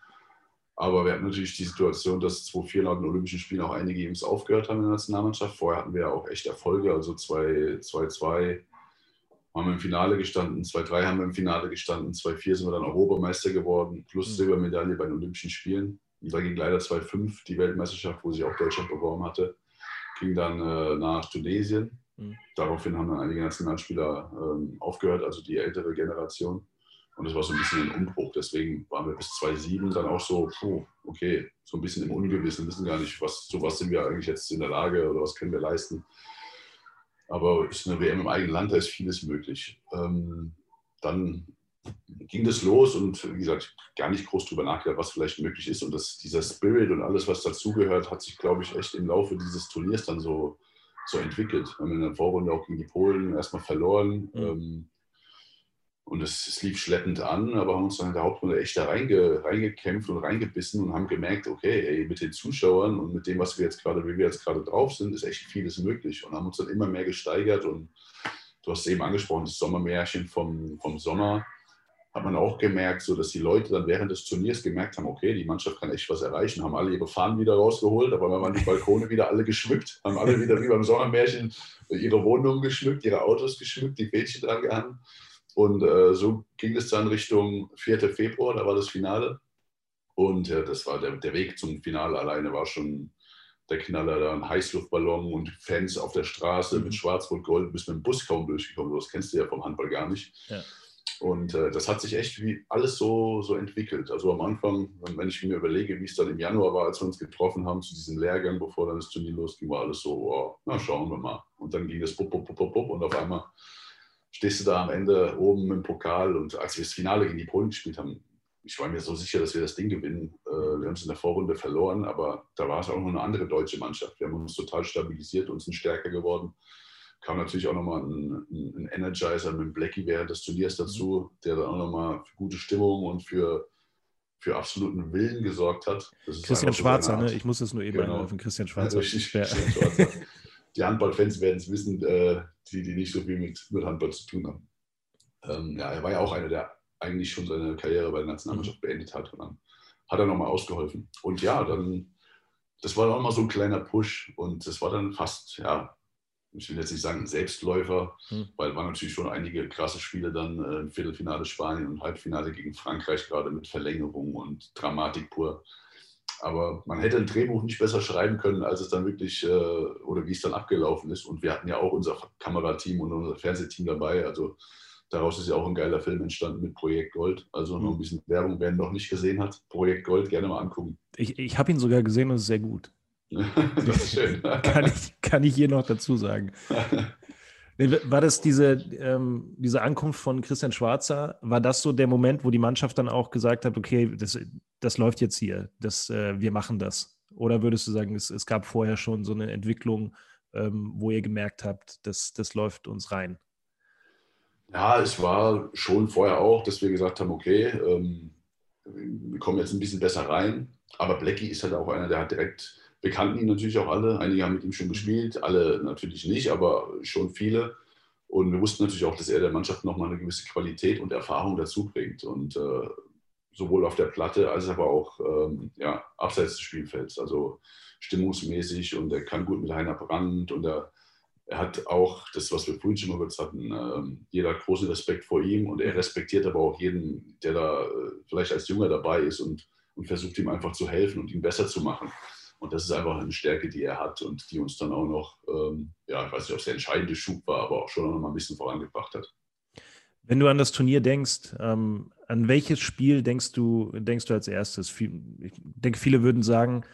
Aber wir hatten natürlich die Situation, dass 2004 nach den Olympischen Spielen auch einige Jungs aufgehört haben in der Nationalmannschaft. Vorher hatten wir ja auch echt Erfolge, also 2-2 haben wir im Finale gestanden, 2-3 haben wir im Finale gestanden, 2-4 sind wir dann Europameister geworden, plus hm. Silbermedaille bei den Olympischen Spielen. Und da ging leider 2-5 die Weltmeisterschaft, wo sich auch Deutschland beworben hatte, ging dann äh, nach Tunesien. Mhm. Daraufhin haben dann einige Nationalspieler ähm, aufgehört, also die ältere Generation. Und das war so ein bisschen ein Umbruch. Deswegen waren wir bis 2007 dann auch so, puh, okay, so ein bisschen im Ungewissen, wissen gar nicht, was, so was sind wir eigentlich jetzt in der Lage oder was können wir leisten. Aber ist eine WM im eigenen Land, da ist vieles möglich. Ähm, dann ging das los und wie gesagt, gar nicht groß drüber nachgedacht, was vielleicht möglich ist. Und das, dieser Spirit und alles, was dazugehört, hat sich, glaube ich, echt im Laufe dieses Turniers dann so, so entwickelt. Wir haben in der Vorrunde auch gegen die Polen erstmal verloren. Mhm. Ähm, und es, es, lief schleppend an, aber haben uns dann in der Hauptrunde echt da reinge, reingekämpft und reingebissen und haben gemerkt, okay, ey, mit den Zuschauern und mit dem, was wir jetzt gerade, wie wir jetzt gerade drauf sind, ist echt vieles möglich. Und haben uns dann immer mehr gesteigert. Und du hast es eben angesprochen, das Sommermärchen vom, vom Sommer hat man auch gemerkt, so dass die Leute dann während des Turniers gemerkt haben, okay, die Mannschaft kann echt was erreichen, haben alle ihre Fahnen wieder rausgeholt, aber waren die Balkone wieder alle geschmückt, haben alle wieder wie beim Sommermärchen ihre Wohnungen geschmückt, ihre Autos geschmückt, die Bildchen dran gehangen. Und äh, so ging es dann Richtung 4. Februar, da war das Finale. Und äh, das war der, der Weg zum Finale alleine war schon der Knaller, da ein Heißluftballon und Fans auf der Straße mhm. mit Schwarz-Rot-Gold, bist mit dem Bus kaum durchgekommen. Das kennst du ja vom Handball gar nicht. Ja. Und äh, das hat sich echt wie alles so, so entwickelt. Also am Anfang, wenn ich mir überlege, wie es dann im Januar war, als wir uns getroffen haben zu diesem Lehrgang, bevor dann das Turnier losging, war alles so, oh, na schauen wir mal. Und dann ging das bup, bup, bup, bup, bup und auf einmal stehst du da am Ende oben im Pokal. Und als wir das Finale gegen die Polen gespielt haben, ich war mir so sicher, dass wir das Ding gewinnen. Äh, wir haben es in der Vorrunde verloren, aber da war es auch noch eine andere deutsche Mannschaft. Wir haben uns total stabilisiert und sind stärker geworden kam natürlich auch nochmal ein, ein Energizer mit Blackie während des Turniers dazu, der dann auch nochmal für gute Stimmung und für, für absoluten Willen gesorgt hat. Christian Schwarzer, ne? ich muss es nur eben genau. einwerfen, Christian Schwarzer. Richtig, ja. Christian Schwarzer. Die Handballfans werden es wissen, äh, die, die nicht so viel mit, mit Handball zu tun haben. Ähm, ja, er war ja auch einer, der eigentlich schon seine Karriere bei der Nationalmannschaft mhm. beendet hat und dann hat er nochmal ausgeholfen. Und ja, dann, das war nochmal so ein kleiner Push und das war dann fast, ja, ich will jetzt nicht sagen Selbstläufer, hm. weil waren natürlich schon einige krasse Spiele dann äh, im Viertelfinale Spanien und Halbfinale gegen Frankreich, gerade mit Verlängerung und Dramatik pur. Aber man hätte ein Drehbuch nicht besser schreiben können, als es dann wirklich äh, oder wie es dann abgelaufen ist. Und wir hatten ja auch unser Kamerateam und unser Fernsehteam dabei. Also daraus ist ja auch ein geiler Film entstanden mit Projekt Gold. Also noch ein hm. bisschen Werbung, wer ihn noch nicht gesehen hat. Projekt Gold gerne mal angucken. Ich, ich habe ihn sogar gesehen und es ist sehr gut. das ist schön. kann, ich, kann ich hier noch dazu sagen. War das diese, ähm, diese Ankunft von Christian Schwarzer, war das so der Moment, wo die Mannschaft dann auch gesagt hat, okay, das, das läuft jetzt hier, das, äh, wir machen das? Oder würdest du sagen, es, es gab vorher schon so eine Entwicklung, ähm, wo ihr gemerkt habt, das, das läuft uns rein? Ja, es war schon vorher auch, dass wir gesagt haben, okay, ähm, wir kommen jetzt ein bisschen besser rein. Aber Blackie ist halt auch einer, der hat direkt wir kannten ihn natürlich auch alle. Einige haben mit ihm schon gespielt, alle natürlich nicht, aber schon viele. Und wir wussten natürlich auch, dass er der Mannschaft nochmal eine gewisse Qualität und Erfahrung dazu bringt. Und äh, sowohl auf der Platte als aber auch ähm, ja, abseits des Spielfelds. Also stimmungsmäßig und er kann gut mit Heiner Brandt und er, er hat auch das, was wir vorhin schon mal kurz hatten, äh, jeder hat großen Respekt vor ihm und er respektiert aber auch jeden, der da äh, vielleicht als Junger dabei ist und, und versucht ihm einfach zu helfen und ihn besser zu machen. Und das ist einfach eine Stärke, die er hat und die uns dann auch noch, ähm, ja, ich weiß nicht, ob es der entscheidende Schub war, aber auch schon noch mal ein bisschen vorangebracht hat. Wenn du an das Turnier denkst, ähm, an welches Spiel denkst du, denkst du als erstes? Ich denke, viele würden sagen,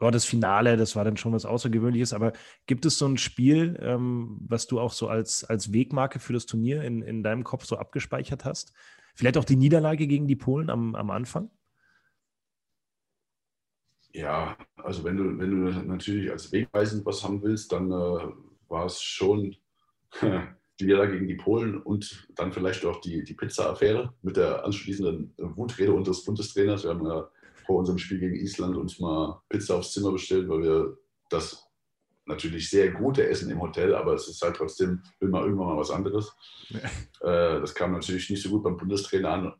oh, das Finale, das war dann schon was Außergewöhnliches, aber gibt es so ein Spiel, ähm, was du auch so als, als Wegmarke für das Turnier in, in deinem Kopf so abgespeichert hast? Vielleicht auch die Niederlage gegen die Polen am, am Anfang? Ja, also wenn du, wenn du natürlich als wegweisend was haben willst, dann äh, war es schon die Niederlage gegen die Polen und dann vielleicht auch die, die Pizza-Affäre mit der anschließenden Wutrede unseres Bundestrainers. Wir haben ja vor unserem Spiel gegen Island uns mal Pizza aufs Zimmer bestellt, weil wir das natürlich sehr gute Essen im Hotel, aber es ist halt trotzdem immer irgendwann mal was anderes. Ja. Äh, das kam natürlich nicht so gut beim Bundestrainer an,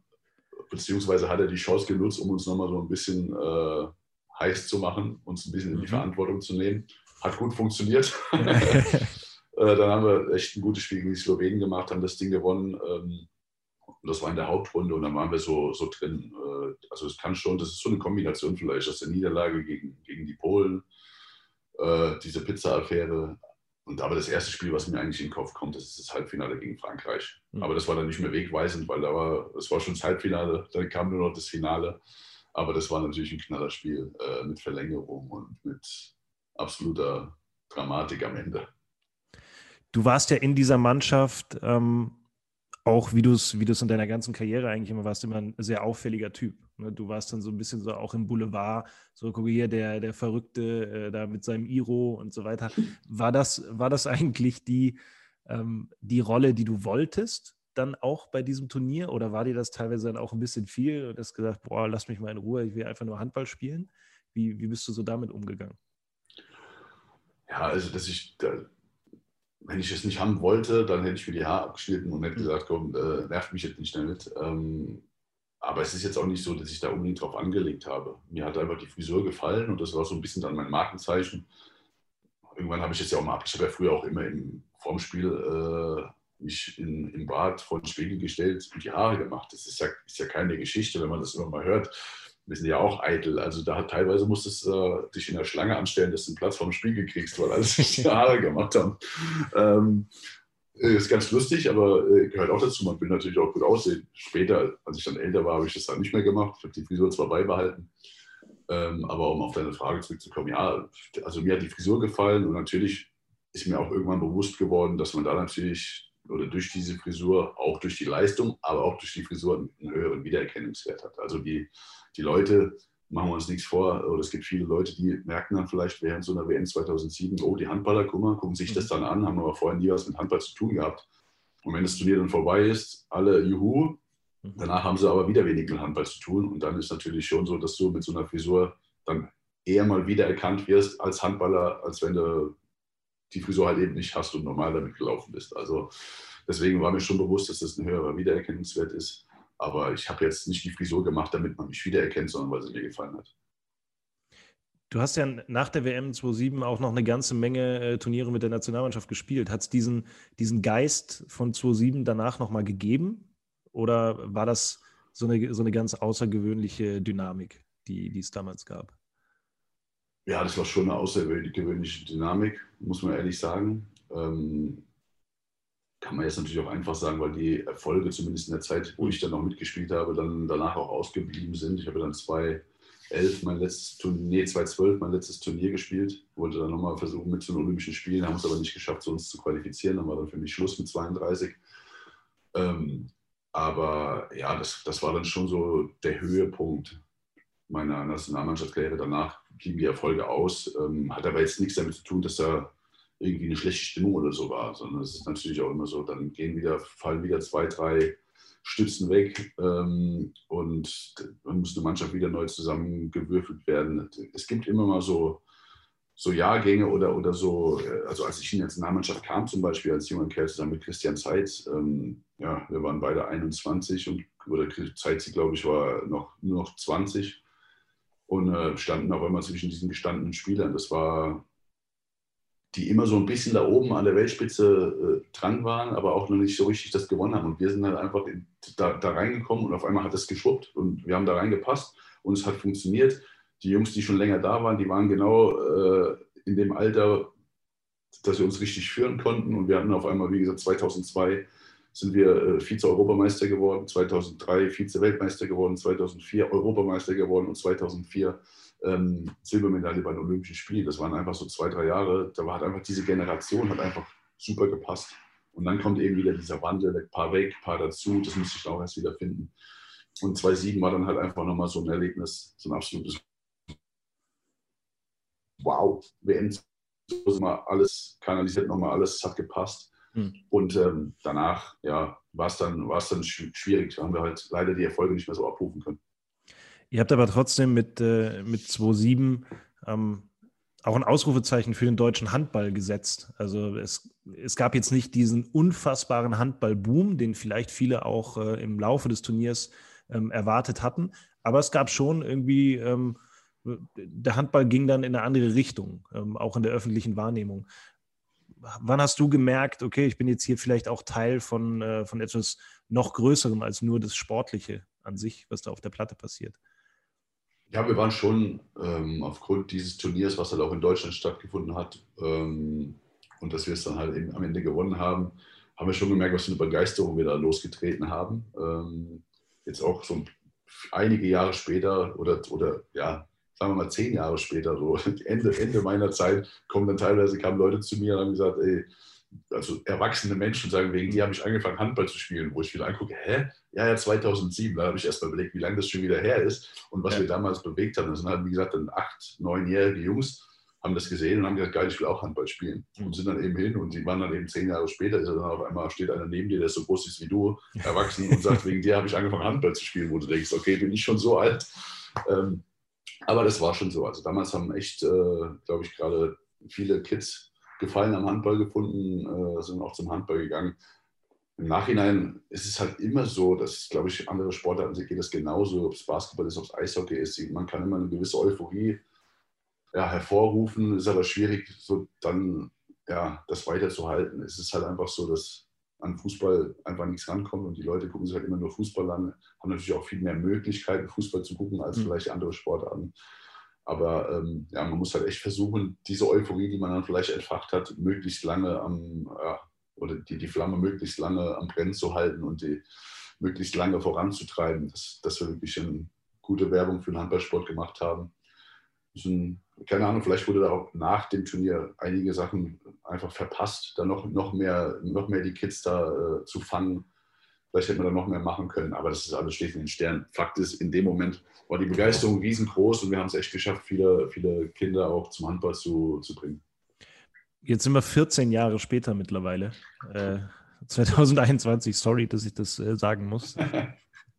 beziehungsweise hat er die Chance genutzt, um uns nochmal so ein bisschen äh, heiß zu machen, uns ein bisschen in die mhm. Verantwortung zu nehmen. Hat gut funktioniert. Äh, dann haben wir echt ein gutes Spiel gegen die Slowenen gemacht, haben das Ding gewonnen. Ähm, das war in der Hauptrunde und dann waren wir so, so drin. Äh, also es kann schon, das ist so eine Kombination vielleicht aus der Niederlage gegen, gegen die Polen, äh, diese Pizza-Affäre. und aber das erste Spiel, was mir eigentlich in den Kopf kommt, das ist das Halbfinale gegen Frankreich. Mhm. Aber das war dann nicht mehr wegweisend, weil da war, es war schon das Halbfinale, dann kam nur noch das Finale. Aber das war natürlich ein knaller Spiel äh, mit Verlängerung und mit absoluter Dramatik am Ende. Du warst ja in dieser Mannschaft ähm, auch, wie du es wie in deiner ganzen Karriere eigentlich immer warst, immer ein sehr auffälliger Typ. Ne? Du warst dann so ein bisschen so auch im Boulevard, so gucke hier, der, der Verrückte äh, da mit seinem Iro und so weiter. War das, war das eigentlich die, ähm, die Rolle, die du wolltest? Dann auch bei diesem Turnier oder war dir das teilweise dann auch ein bisschen viel und hast gesagt, boah, lass mich mal in Ruhe, ich will einfach nur Handball spielen? Wie, wie bist du so damit umgegangen? Ja, also dass ich, da, wenn ich es nicht haben wollte, dann hätte ich mir die Haare abgeschnitten und hätte hm. gesagt, komm, äh, nervt mich jetzt nicht damit. Ähm, aber es ist jetzt auch nicht so, dass ich da unbedingt drauf angelegt habe. Mir hat einfach die Frisur gefallen und das war so ein bisschen dann mein Markenzeichen. Irgendwann habe ich es ja auch mal. Ich habe ja früher auch immer im Formspiel äh, mich in, im Bad vor den Spiegel gestellt und die Haare gemacht. Das ist ja, ist ja keine Geschichte, wenn man das immer mal hört. Wir sind ja auch eitel. Also da teilweise musstest du äh, dich in der Schlange anstellen, dass du einen Platz vor dem Spiegel kriegst, weil alle sich die Haare gemacht haben. Ähm, ist ganz lustig, aber äh, gehört auch dazu. Man will natürlich auch gut aussehen. Später, als ich dann älter war, habe ich das dann nicht mehr gemacht. Ich habe die Frisur zwar beibehalten, ähm, aber um auf deine Frage zurückzukommen, ja, also mir hat die Frisur gefallen und natürlich ist mir auch irgendwann bewusst geworden, dass man da natürlich oder durch diese Frisur, auch durch die Leistung, aber auch durch die Frisur einen höheren Wiedererkennungswert hat. Also die, die Leute, machen wir uns nichts vor, oder es gibt viele Leute, die merken dann vielleicht während so einer WM 2007, oh, die Handballer, guck mal, gucken sich das dann an, haben aber vorher nie was mit Handball zu tun gehabt. Und wenn das Turnier dann vorbei ist, alle Juhu, mhm. danach haben sie aber wieder wenig mit Handball zu tun. Und dann ist natürlich schon so, dass du mit so einer Frisur dann eher mal wiedererkannt wirst als Handballer, als wenn du die Frisur halt eben nicht hast und normal damit gelaufen bist. Also deswegen war mir schon bewusst, dass das ein höherer Wiedererkennungswert ist. Aber ich habe jetzt nicht die Frisur gemacht, damit man mich wiedererkennt, sondern weil sie mir gefallen hat. Du hast ja nach der WM 2007 auch noch eine ganze Menge äh, Turniere mit der Nationalmannschaft gespielt. Hat es diesen, diesen Geist von 2007 danach nochmal gegeben? Oder war das so eine, so eine ganz außergewöhnliche Dynamik, die, die es damals gab? Ja, das war schon eine außergewöhnliche Dynamik, muss man ehrlich sagen. Ähm, kann man jetzt natürlich auch einfach sagen, weil die Erfolge, zumindest in der Zeit, wo ich dann noch mitgespielt habe, dann danach auch ausgeblieben sind. Ich habe dann 2011 mein letztes Turnier, 2012 mein letztes Turnier gespielt, wollte dann nochmal versuchen mit zu den Olympischen Spielen, haben es aber nicht geschafft, so uns zu qualifizieren. Dann war dann für mich Schluss mit 32. Ähm, aber ja, das, das war dann schon so der Höhepunkt meiner Nationalmannschaftskarriere. Danach blieben die Erfolge aus. Ähm, hat aber jetzt nichts damit zu tun, dass da irgendwie eine schlechte Stimmung oder so war, sondern es ist natürlich auch immer so, dann gehen wieder, fallen wieder zwei, drei Stützen weg ähm, und dann muss eine Mannschaft wieder neu zusammengewürfelt werden. Es gibt immer mal so, so Jahrgänge oder, oder so, äh, also als ich in die Nationalmannschaft kam zum Beispiel als junger Kerl zusammen mit Christian Zeitz, ähm, ja, wir waren beide 21 und oder Zeitz, glaube ich, war noch, nur noch 20 und äh, standen auch immer zwischen diesen gestandenen Spielern. Das war, die immer so ein bisschen da oben an der Weltspitze äh, dran waren, aber auch noch nicht so richtig das gewonnen haben. Und wir sind halt einfach in, da, da, reingekommen und auf einmal hat es geschwuppt und wir haben da reingepasst und es hat funktioniert. Die Jungs, die schon länger da waren, die waren genau äh, in dem Alter, dass wir uns richtig führen konnten und wir hatten auf einmal, wie gesagt, 2002 sind wir äh, Vize-Europameister geworden, 2003 Vize-Weltmeister geworden, 2004 Europameister geworden und 2004 ähm, Silbermedaille bei den Olympischen Spielen. Das waren einfach so zwei, drei Jahre. Da hat einfach diese Generation hat einfach super gepasst. Und dann kommt eben wieder dieser Wandel, ein paar weg, ein paar dazu. Das musste ich auch erst wieder finden. Und 2007 war dann halt einfach nochmal so ein Erlebnis, so ein absolutes Wow, WM alles kanalisiert, nochmal alles hat gepasst. Hm. Und ähm, danach, ja, war es dann, dann schwierig. Da haben wir halt leider die Erfolge nicht mehr so abrufen können. Ihr habt aber trotzdem mit, äh, mit 2-7 ähm, auch ein Ausrufezeichen für den deutschen Handball gesetzt. Also es, es gab jetzt nicht diesen unfassbaren Handballboom, den vielleicht viele auch äh, im Laufe des Turniers ähm, erwartet hatten. Aber es gab schon irgendwie, ähm, der Handball ging dann in eine andere Richtung, ähm, auch in der öffentlichen Wahrnehmung wann hast du gemerkt, okay, ich bin jetzt hier vielleicht auch Teil von, äh, von etwas noch Größerem als nur das Sportliche an sich, was da auf der Platte passiert? Ja, wir waren schon ähm, aufgrund dieses Turniers, was halt auch in Deutschland stattgefunden hat, ähm, und dass wir es dann halt eben am Ende gewonnen haben, haben wir schon gemerkt, was für eine Begeisterung wir da losgetreten haben. Ähm, jetzt auch so einige Jahre später oder, oder ja, sagen wir mal zehn Jahre später, so Ende, Ende meiner Zeit, kommen dann teilweise kamen Leute zu mir und haben gesagt, ey, also erwachsene Menschen sagen, wegen die habe ich angefangen, Handball zu spielen, wo ich wieder angucke, hä? Ja, ja, 2007, da habe ich erst mal überlegt, wie lange das schon wieder her ist und was ja. wir damals bewegt haben. Das sind halt, wie gesagt, dann acht, neunjährige Jungs, haben das gesehen und haben gesagt, geil, ich will auch Handball spielen. Und mhm. sind dann eben hin und die waren dann eben zehn Jahre später, ist dann auf einmal steht einer neben dir, der so groß ist wie du, erwachsen und sagt, wegen dir habe ich angefangen, Handball zu spielen, wo du denkst, okay, bin ich schon so alt. Ähm, aber das war schon so. Also damals haben echt, äh, glaube ich, gerade viele Kids Gefallen am Handball gefunden, äh, sind auch zum Handball gegangen. Im Nachhinein ist es halt immer so, dass, glaube ich, andere Sportarten geht das genauso, ob es Basketball ist, ob es Eishockey ist. Man kann immer eine gewisse Euphorie ja, hervorrufen, ist aber schwierig, so dann ja, das weiterzuhalten. Es ist halt einfach so, dass an Fußball einfach nichts rankommt und die Leute gucken sich halt immer nur Fußball an, haben natürlich auch viel mehr Möglichkeiten, Fußball zu gucken, als mhm. vielleicht andere Sportarten. Aber ähm, ja, man muss halt echt versuchen, diese Euphorie, die man dann vielleicht entfacht hat, möglichst lange am, ja, oder die, die Flamme möglichst lange am Brennen zu halten und die möglichst lange voranzutreiben, dass, dass wir wirklich eine gute Werbung für den Handballsport gemacht haben. Ein, keine Ahnung, vielleicht wurde da auch nach dem Turnier einige Sachen einfach verpasst, da noch, noch, mehr, noch mehr die Kids da äh, zu fangen Vielleicht hätte man da noch mehr machen können, aber das ist alles steht in den Sternen. Fakt ist, in dem Moment war die Begeisterung riesengroß und wir haben es echt geschafft, viele, viele Kinder auch zum Handball zu, zu bringen. Jetzt sind wir 14 Jahre später mittlerweile. Äh, 2021, sorry, dass ich das äh, sagen muss.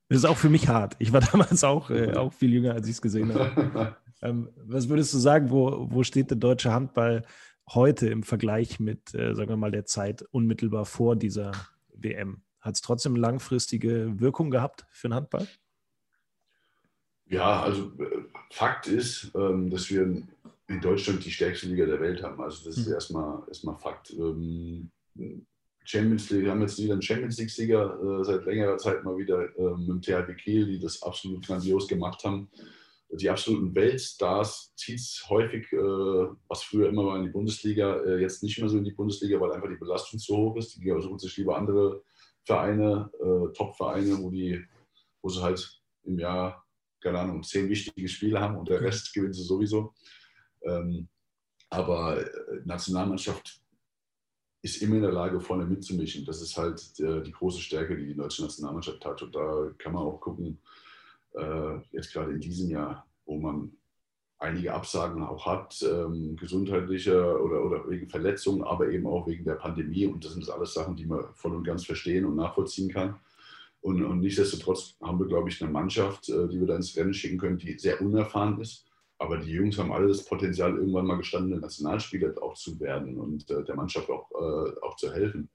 Das ist auch für mich hart. Ich war damals auch, äh, auch viel jünger, als ich es gesehen habe. Ähm, was würdest du sagen, wo, wo steht der deutsche Handball heute im Vergleich mit, äh, sagen wir mal, der Zeit unmittelbar vor dieser WM? Hat es trotzdem langfristige Wirkung gehabt für den Handball? Ja, also äh, Fakt ist, ähm, dass wir in Deutschland die stärkste Liga der Welt haben. Also das ist mhm. erstmal, erstmal Fakt. Ähm, Champions League, wir haben jetzt wieder einen Champions League-Sieger äh, seit längerer Zeit mal wieder äh, mit dem THW Kiel, die das absolut grandios gemacht haben. Die absoluten Weltstars zieht es häufig, äh, was früher immer war in die Bundesliga, äh, jetzt nicht mehr so in die Bundesliga, weil einfach die Belastung zu hoch ist. Die suchen sich lieber andere Vereine, äh, Top-Vereine, wo, wo sie halt im Jahr, keine Ahnung, zehn wichtige Spiele haben und der Rest gewinnen sie sowieso. Ähm, aber äh, Nationalmannschaft ist immer in der Lage, vorne mitzumischen. Das ist halt äh, die große Stärke, die die deutsche Nationalmannschaft hat. Und da kann man auch gucken, jetzt gerade in diesem Jahr, wo man einige Absagen auch hat, ähm, gesundheitlicher oder, oder wegen Verletzungen, aber eben auch wegen der Pandemie. Und das sind alles Sachen, die man voll und ganz verstehen und nachvollziehen kann. Und, und nichtsdestotrotz haben wir, glaube ich, eine Mannschaft, äh, die wir da ins Rennen schicken können, die sehr unerfahren ist. Aber die Jungs haben alle das Potenzial, irgendwann mal gestandene Nationalspieler auch zu werden und äh, der Mannschaft auch, äh, auch zu helfen.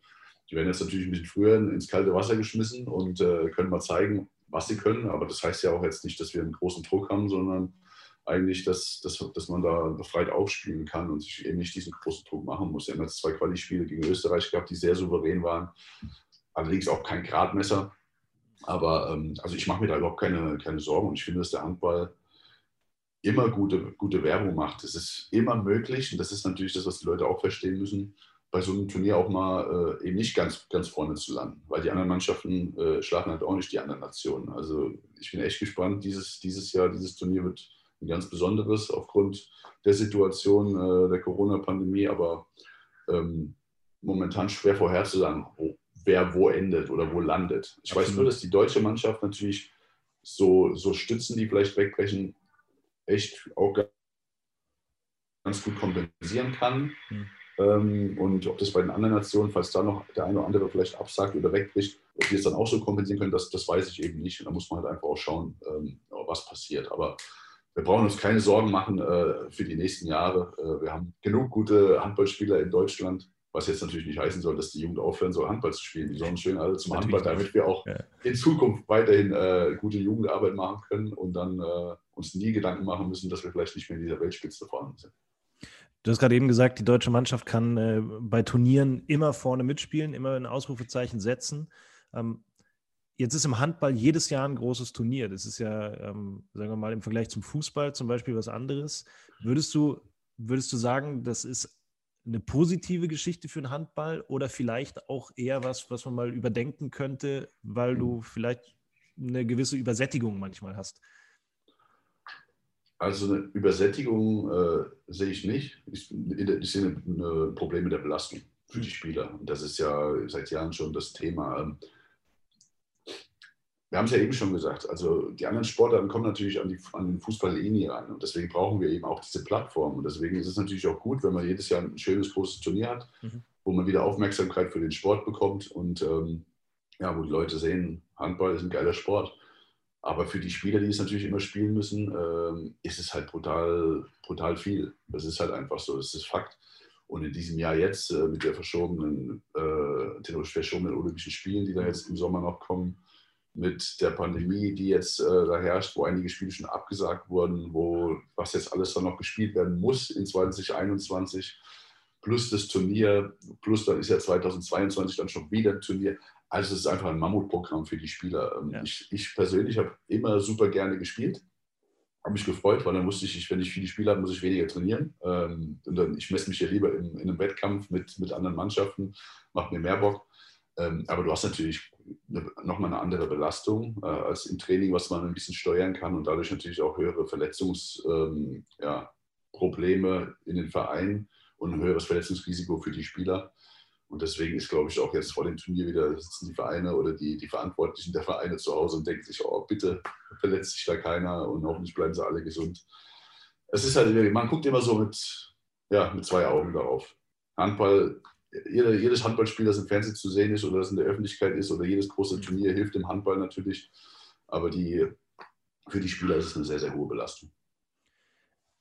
Die werden jetzt natürlich ein bisschen früher ins kalte Wasser geschmissen und äh, können mal zeigen, was sie können. Aber das heißt ja auch jetzt nicht, dass wir einen großen Druck haben, sondern eigentlich, dass, dass, dass man da befreit aufspielen kann und sich eben nicht diesen großen Druck machen muss. Wir haben jetzt zwei Quali-Spiele gegen Österreich gehabt, die sehr souverän waren. Allerdings auch kein Gradmesser. Aber ähm, also ich mache mir da überhaupt keine, keine Sorgen und ich finde, dass der Handball immer gute, gute Werbung macht. Es ist immer möglich, und das ist natürlich das, was die Leute auch verstehen müssen, bei so einem Turnier auch mal äh, eben nicht ganz, ganz vorne zu landen, weil die anderen Mannschaften äh, schlafen halt auch nicht die anderen Nationen. Also ich bin echt gespannt. Dieses, dieses Jahr, dieses Turnier wird ein ganz besonderes aufgrund der Situation äh, der Corona-Pandemie, aber ähm, momentan schwer vorherzusagen, wo, wer wo endet oder wo landet. Ich weiß nur, dass die deutsche Mannschaft natürlich so, so Stützen, die vielleicht wegbrechen, echt auch ganz gut kompensieren kann. Mhm. Ähm, und ob das bei den anderen Nationen, falls da noch der eine oder andere vielleicht absagt oder wegbricht, ob die es dann auch so kompensieren können, das, das weiß ich eben nicht. Und da muss man halt einfach auch schauen, ähm, was passiert. Aber wir brauchen uns keine Sorgen machen äh, für die nächsten Jahre. Äh, wir haben genug gute Handballspieler in Deutschland, was jetzt natürlich nicht heißen soll, dass die Jugend aufhören soll, Handball zu spielen. Die sollen schön alle zum natürlich Handball, damit wir auch ja. in Zukunft weiterhin äh, gute Jugendarbeit machen können und dann äh, uns nie Gedanken machen müssen, dass wir vielleicht nicht mehr in dieser Weltspitze vorhanden sind. Du hast gerade eben gesagt, die deutsche Mannschaft kann äh, bei Turnieren immer vorne mitspielen, immer ein Ausrufezeichen setzen. Ähm, Jetzt ist im Handball jedes Jahr ein großes Turnier. Das ist ja, ähm, sagen wir mal, im Vergleich zum Fußball zum Beispiel was anderes. Würdest du, würdest du sagen, das ist eine positive Geschichte für den Handball oder vielleicht auch eher was, was man mal überdenken könnte, weil du vielleicht eine gewisse Übersättigung manchmal hast? Also eine Übersättigung äh, sehe ich nicht. Ich, ich sehe ein Problem mit der Belastung für die Spieler. Und das ist ja seit Jahren schon das Thema. Ähm, wir haben es ja eben schon gesagt, also die anderen Sportarten kommen natürlich an, die, an den Fußball eh nie ran. Und deswegen brauchen wir eben auch diese Plattform. Und deswegen ist es natürlich auch gut, wenn man jedes Jahr ein schönes, großes Turnier hat, mhm. wo man wieder Aufmerksamkeit für den Sport bekommt und ähm, ja, wo die Leute sehen, Handball ist ein geiler Sport. Aber für die Spieler, die es natürlich immer spielen müssen, ähm, ist es halt brutal, brutal viel. Das ist halt einfach so, das ist Fakt. Und in diesem Jahr jetzt äh, mit der verschobenen, äh, den verschobenen Olympischen Spielen, die da jetzt im Sommer noch kommen, mit der Pandemie, die jetzt äh, da herrscht, wo einige Spiele schon abgesagt wurden, wo was jetzt alles dann noch gespielt werden muss in 2021, plus das Turnier, plus dann ist ja 2022 dann schon wieder ein Turnier. Also es ist einfach ein Mammutprogramm für die Spieler. Ähm, ja. Ich, ich, persönlich habe immer super gerne gespielt, habe mich gefreut, weil dann wusste ich, wenn ich viele Spiele habe, muss ich weniger trainieren. Ähm, und dann, ich messe mich ja lieber in, in einem Wettkampf mit, mit anderen Mannschaften, macht mir mehr Bock. Ähm, aber du hast natürlich nochmal eine andere Belastung äh, als im Training, was man ein bisschen steuern kann und dadurch natürlich auch höhere Verletzungsprobleme ja, in den Vereinen und ein höheres Verletzungsrisiko für die Spieler. Und deswegen ist, glaube ich, auch jetzt vor dem Turnier wieder sitzen die Vereine oder die, die Verantwortlichen der Vereine zu Hause und denken sich, oh, bitte verletzt sich da keiner und hoffentlich bleiben sie alle gesund. Es ist halt, man guckt immer so mit, ja, mit zwei Augen darauf. Handball jeder, jedes Handballspiel, das im Fernsehen zu sehen ist oder das in der Öffentlichkeit ist oder jedes große. Turnier hilft dem Handball natürlich. Aber die, für die Spieler ist es eine sehr, sehr hohe Belastung.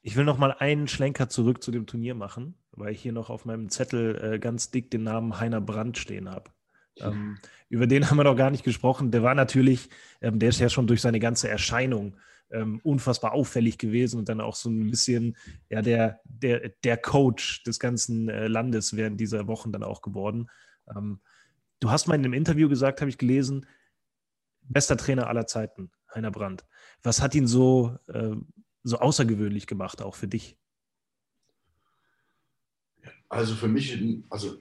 Ich will noch mal einen Schlenker zurück zu dem Turnier machen, weil ich hier noch auf meinem Zettel äh, ganz dick den Namen Heiner Brandt stehen habe. Ähm, über den haben wir noch gar nicht gesprochen. Der war natürlich, ähm, der ist ja schon durch seine ganze Erscheinung ähm, unfassbar auffällig gewesen und dann auch so ein bisschen ja, der, der, der Coach des ganzen äh, Landes während dieser Wochen dann auch geworden. Ähm, du hast mal in einem Interview gesagt, habe ich gelesen, bester Trainer aller Zeiten, Heiner Brandt. Was hat ihn so, äh, so außergewöhnlich gemacht, auch für dich? Also für mich, also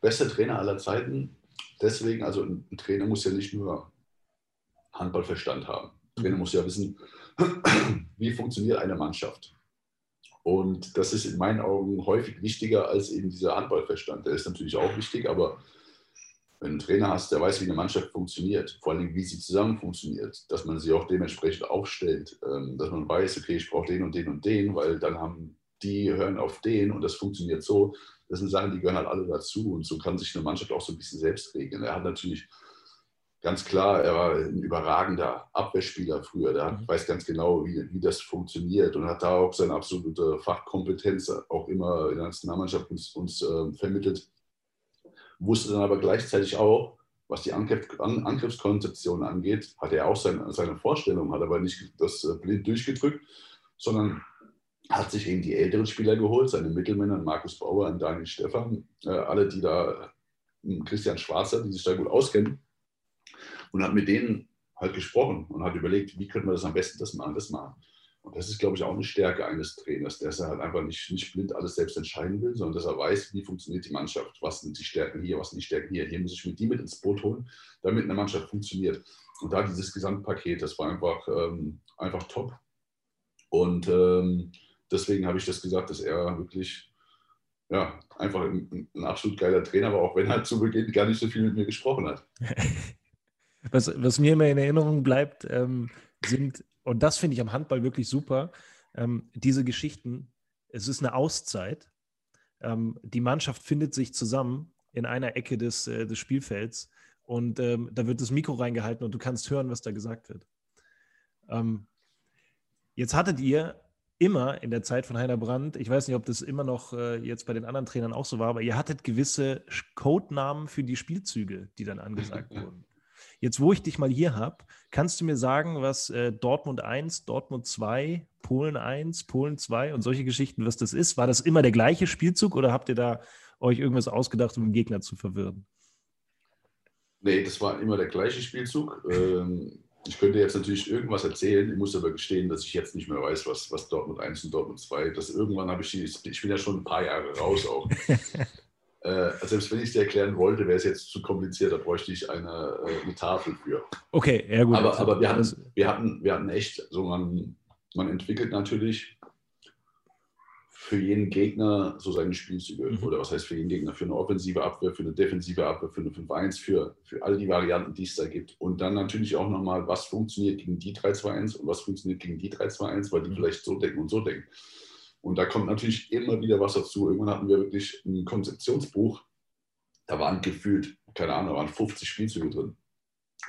bester Trainer aller Zeiten, deswegen, also ein Trainer muss ja nicht nur Handballverstand haben. Ein Trainer muss ja wissen, wie funktioniert eine Mannschaft. Und das ist in meinen Augen häufig wichtiger als eben dieser Handballverstand. Der ist natürlich auch wichtig, aber wenn du einen Trainer hast, der weiß, wie eine Mannschaft funktioniert, vor allem wie sie zusammen funktioniert, dass man sie auch dementsprechend aufstellt, ähm, dass man weiß, okay, ich brauche den und den und den, weil dann haben die hören auf den und das funktioniert so. Das sind Sachen, die gehören halt alle dazu und so kann sich eine Mannschaft auch so ein bisschen selbst regeln. Er hat natürlich ganz klar, er war ein überragender Abwehrspieler früher. Der mhm. weiß ganz genau, wie, wie das funktioniert und hat da auch seine absolute Fachkompetenz auch immer in der Nationalmannschaft uns, uns äh, vermittelt. Wusste dann aber gleichzeitig auch, was die Angriff, An Angriffskonzeption angeht, hatte er auch sein, seine Vorstellung, hat aber nicht das äh, blind durchgedrückt, sondern hat sich eben die älteren Spieler geholt, seine Mittelmänner, Markus Bauer und Daniel Stephan, äh, alle, die da, Christian Schwarzer, die sich da gut auskennen und hat mit denen halt gesprochen und hat überlegt, wie könnte man das am besten das machen, das machen. Und das ist, glaube ich, auch eine Stärke eines Trainers, dass er halt einfach nicht, nicht blind alles selbst entscheiden will, sondern dass er weiß, wie funktioniert die Mannschaft, was sind die Stärken hier, was sind die Stärken hier. Hier muss ich mit die mit ins Boot holen, damit eine Mannschaft funktioniert. Und da dieses Gesamtpaket, das war einfach, ähm, einfach top. Und ähm, deswegen habe ich das gesagt, dass er wirklich ja, einfach ein, ein, absolut geiler Trainer war, auch wenn er zu Beginn gar nicht so viel mit mir gesprochen hat. Was, was mir immer in Erinnerung bleibt, ähm, sind, und das finde ich am Handball wirklich super, ähm, diese Geschichten. Es ist eine Auszeit. Ähm, die Mannschaft findet sich zusammen in einer Ecke des, äh, des Spielfelds und ähm, da wird das Mikro reingehalten und du kannst hören, was da gesagt wird. Ähm, jetzt hattet ihr immer in der Zeit von Heiner Brandt, ich weiß nicht, ob das immer noch äh, jetzt bei den anderen Trainern auch so war, aber ihr hattet gewisse Codenamen für die Spielzüge, die dann angesagt wurden. Jetzt, wo ich dich mal hier habe, kannst du mir sagen, was äh, Dortmund 1, Dortmund 2, Polen 1, Polen 2 und solche Geschichten, was das ist? War das immer der gleiche Spielzug oder habt ihr da euch irgendwas ausgedacht, um den Gegner zu verwirren? Nee, das war immer der gleiche Spielzug. Ähm, ich könnte jetzt natürlich irgendwas erzählen, ich muss aber gestehen, dass ich jetzt nicht mehr weiß, was, was Dortmund 1 und Dortmund 2, das irgendwann habe ich, ich bin ja schon ein paar Jahre raus auch. äh, selbst wenn ich es dir erklären wollte, wäre es jetzt zu kompliziert, da bräuchte ich eine, äh, eine Tafel für. Okay, ja gut. Aber, aber wir, hatten, wir, hatten, wir hatten echt, so man, man entwickelt natürlich für jeden Gegner so seine Spielzüge. Mhm. Oder was heißt für jeden Gegner? Für eine offensive Abwehr, für eine defensive Abwehr, für eine 5-1, für, für all die Varianten, die es da gibt. Und dann natürlich auch nochmal, was funktioniert gegen die 3-2-1 und was funktioniert gegen die 3-2-1, weil die mhm. vielleicht so denken und so denken. Und da kommt natürlich immer wieder was dazu. Irgendwann hatten wir wirklich ein Konzeptionsbuch, da waren gefühlt, keine Ahnung, da waren 50 Spielzüge drin.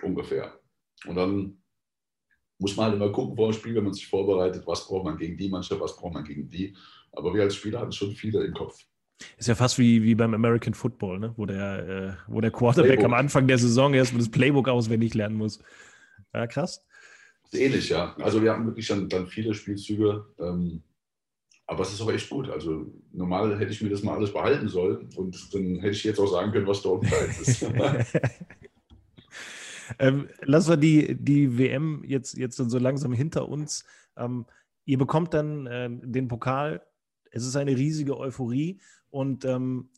Ungefähr. Und dann muss man halt immer gucken vor dem Spiel, wenn man sich vorbereitet, was braucht man gegen die Mannschaft, was braucht man gegen die. Aber wir als Spieler hatten schon viele im Kopf. Ist ja fast wie, wie beim American Football, ne? wo, der, äh, wo der Quarterback Playbook. am Anfang der Saison erstmal das Playbook auswendig lernen muss. Ja, krass. Ähnlich, ja. Also wir haben wirklich dann, dann viele Spielzüge. Ähm, aber es ist auch echt gut. Also normal hätte ich mir das mal alles behalten sollen und dann hätte ich jetzt auch sagen können, was dort ist. ähm, lassen wir die, die WM jetzt, jetzt so langsam hinter uns. Ähm, ihr bekommt dann äh, den Pokal es ist eine riesige Euphorie und ähm,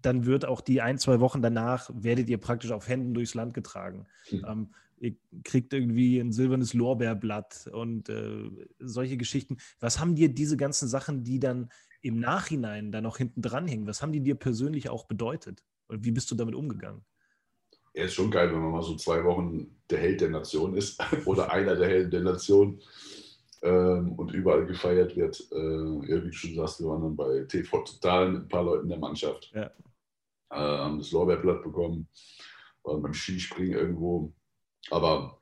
dann wird auch die ein, zwei Wochen danach, werdet ihr praktisch auf Händen durchs Land getragen. Mhm. Ihr kriegt irgendwie ein silbernes Lorbeerblatt und äh, solche Geschichten. Was haben dir diese ganzen Sachen, die dann im Nachhinein da noch hinten dran hängen, was haben die dir persönlich auch bedeutet? Und wie bist du damit umgegangen? Ja, ist schon geil, wenn man mal so zwei Wochen der Held der Nation ist oder einer der Helden der Nation ähm, und überall gefeiert wird. Äh, ja, wie du schon sagst, wir waren dann bei TV Total mit ein paar Leuten der Mannschaft. Ja. Äh, haben das Lorbeerblatt bekommen, waren beim Skispringen irgendwo. Aber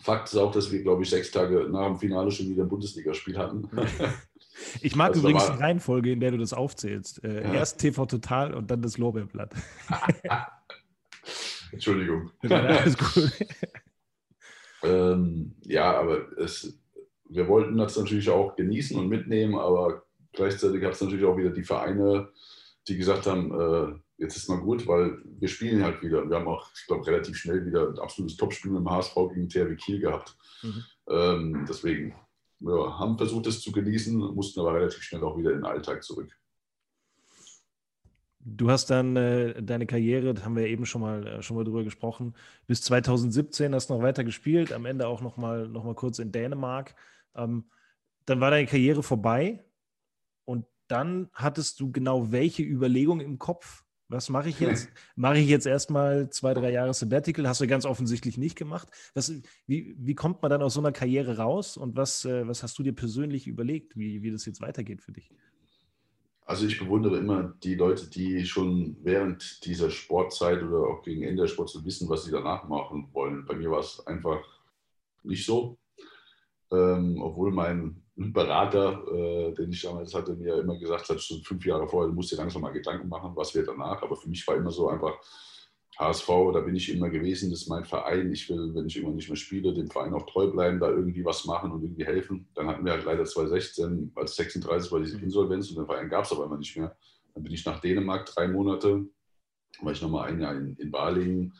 Fakt ist auch, dass wir, glaube ich, sechs Tage nach dem Finale schon wieder ein Bundesligaspiel hatten. Ich mag also übrigens die Reihenfolge, in der du das aufzählst. Äh, ja. Erst TV Total und dann das Lorbeerblatt. Entschuldigung. Ja, ähm, ja, aber es, wir wollten das natürlich auch genießen und mitnehmen, aber gleichzeitig gab es natürlich auch wieder die Vereine, die gesagt haben, äh, jetzt ist mal gut, weil wir spielen halt wieder. Wir haben auch, ich glaube, relativ schnell wieder ein absolutes Topspiel mit dem HSV gegen THW Kiel gehabt. Mhm. Ähm, deswegen ja, haben versucht, es zu genießen, mussten aber relativ schnell auch wieder in den Alltag zurück. Du hast dann äh, deine Karriere, da haben wir eben schon mal, äh, schon mal drüber gesprochen, bis 2017 hast du noch weiter gespielt, am Ende auch noch mal, noch mal kurz in Dänemark. Ähm, dann war deine Karriere vorbei und dann hattest du genau welche Überlegung im Kopf? Was mache ich jetzt? mache ich jetzt erstmal zwei, drei Jahre Sabbatical? Hast du ganz offensichtlich nicht gemacht. Was, wie, wie kommt man dann aus so einer Karriere raus und was, äh, was hast du dir persönlich überlegt, wie, wie das jetzt weitergeht für dich? Also ich bewundere immer die Leute, die schon während dieser Sportzeit oder auch gegen Ende der Sportzeit wissen, was sie danach machen wollen. Bei mir war es einfach nicht so ähm, obwohl mein Berater, äh, den ich damals hatte, mir immer gesagt hat, schon fünf Jahre vorher, du musst dir langsam mal Gedanken machen, was wird danach. Aber für mich war immer so einfach HSV, da bin ich immer gewesen, das ist mein Verein. Ich will, wenn ich irgendwann nicht mehr spiele, dem Verein auch treu bleiben, da irgendwie was machen und irgendwie helfen. Dann hatten wir halt leider 2016, als 36 war diese Insolvenz und den Verein gab es aber immer nicht mehr. Dann bin ich nach Dänemark drei Monate, war ich nochmal ein Jahr in, in Balingen.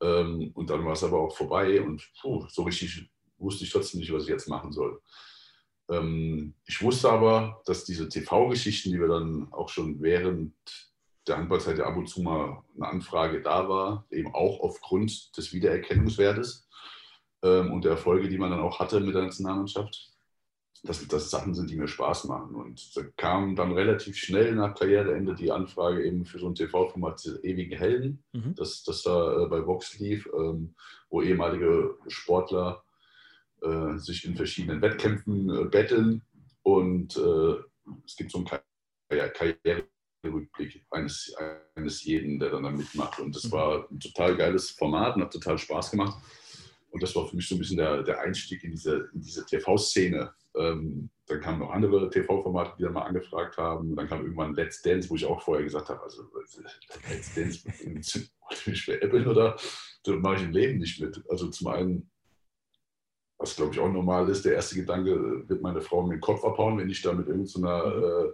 Ähm, und dann war es aber auch vorbei und puh, so richtig wusste ich trotzdem nicht, was ich jetzt machen soll. Ähm, ich wusste aber, dass diese TV-Geschichten, die wir dann auch schon während der Handballzeit ja ab und zu mal eine Anfrage da war, eben auch aufgrund des Wiedererkennungswertes ähm, und der Erfolge, die man dann auch hatte mit der Nationalmannschaft, dass das Sachen sind, die mir Spaß machen. Und da kam dann relativ schnell nach Karriereende die Anfrage eben für so ein TV-Format Ewige Helden, mhm. das, das da äh, bei Vox lief, ähm, wo ehemalige Sportler äh, sich in verschiedenen Wettkämpfen äh, betteln und äh, es gibt so einen Karriererückblick eines, eines jeden, der dann da mitmacht. Und das mhm. war ein total geiles Format und hat total Spaß gemacht. Und das war für mich so ein bisschen der, der Einstieg in diese, in diese TV-Szene. Ähm, dann kamen noch andere TV-Formate, die dann mal angefragt haben. Dann kam irgendwann Let's Dance, wo ich auch vorher gesagt habe, also Let's Dance, wollte mich veräppeln oder da mache ich im Leben nicht mit. Also zum einen was glaube ich auch normal ist, der erste Gedanke, wird meine Frau mir den Kopf abhauen, wenn ich da mit irgendeiner mhm. äh,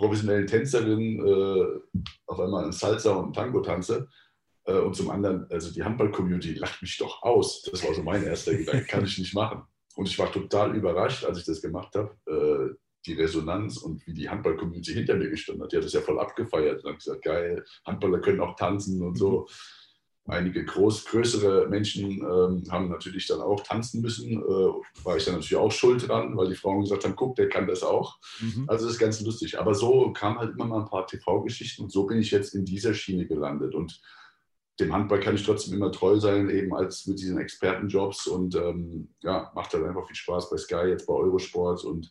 professionellen Tänzerin äh, auf einmal einen Salsa und einen Tango tanze. Äh, und zum anderen, also die Handball-Community lacht mich doch aus. Das war so mein erster Gedanke, kann ich nicht machen. Und ich war total überrascht, als ich das gemacht habe, äh, die Resonanz und wie die Handball-Community hinter mir gestanden hat. Die hat das ja voll abgefeiert und hat gesagt, geil, Handballer können auch tanzen und so. Einige groß, größere Menschen ähm, haben natürlich dann auch tanzen müssen. Äh, war ich dann natürlich auch schuld dran, weil die Frauen gesagt haben, guck, der kann das auch. Mhm. Also das ist ganz lustig. Aber so kam halt immer mal ein paar TV-Geschichten und so bin ich jetzt in dieser Schiene gelandet. Und dem Handball kann ich trotzdem immer treu sein, eben als mit diesen Expertenjobs und ähm, ja, macht halt einfach viel Spaß bei Sky, jetzt bei Eurosport und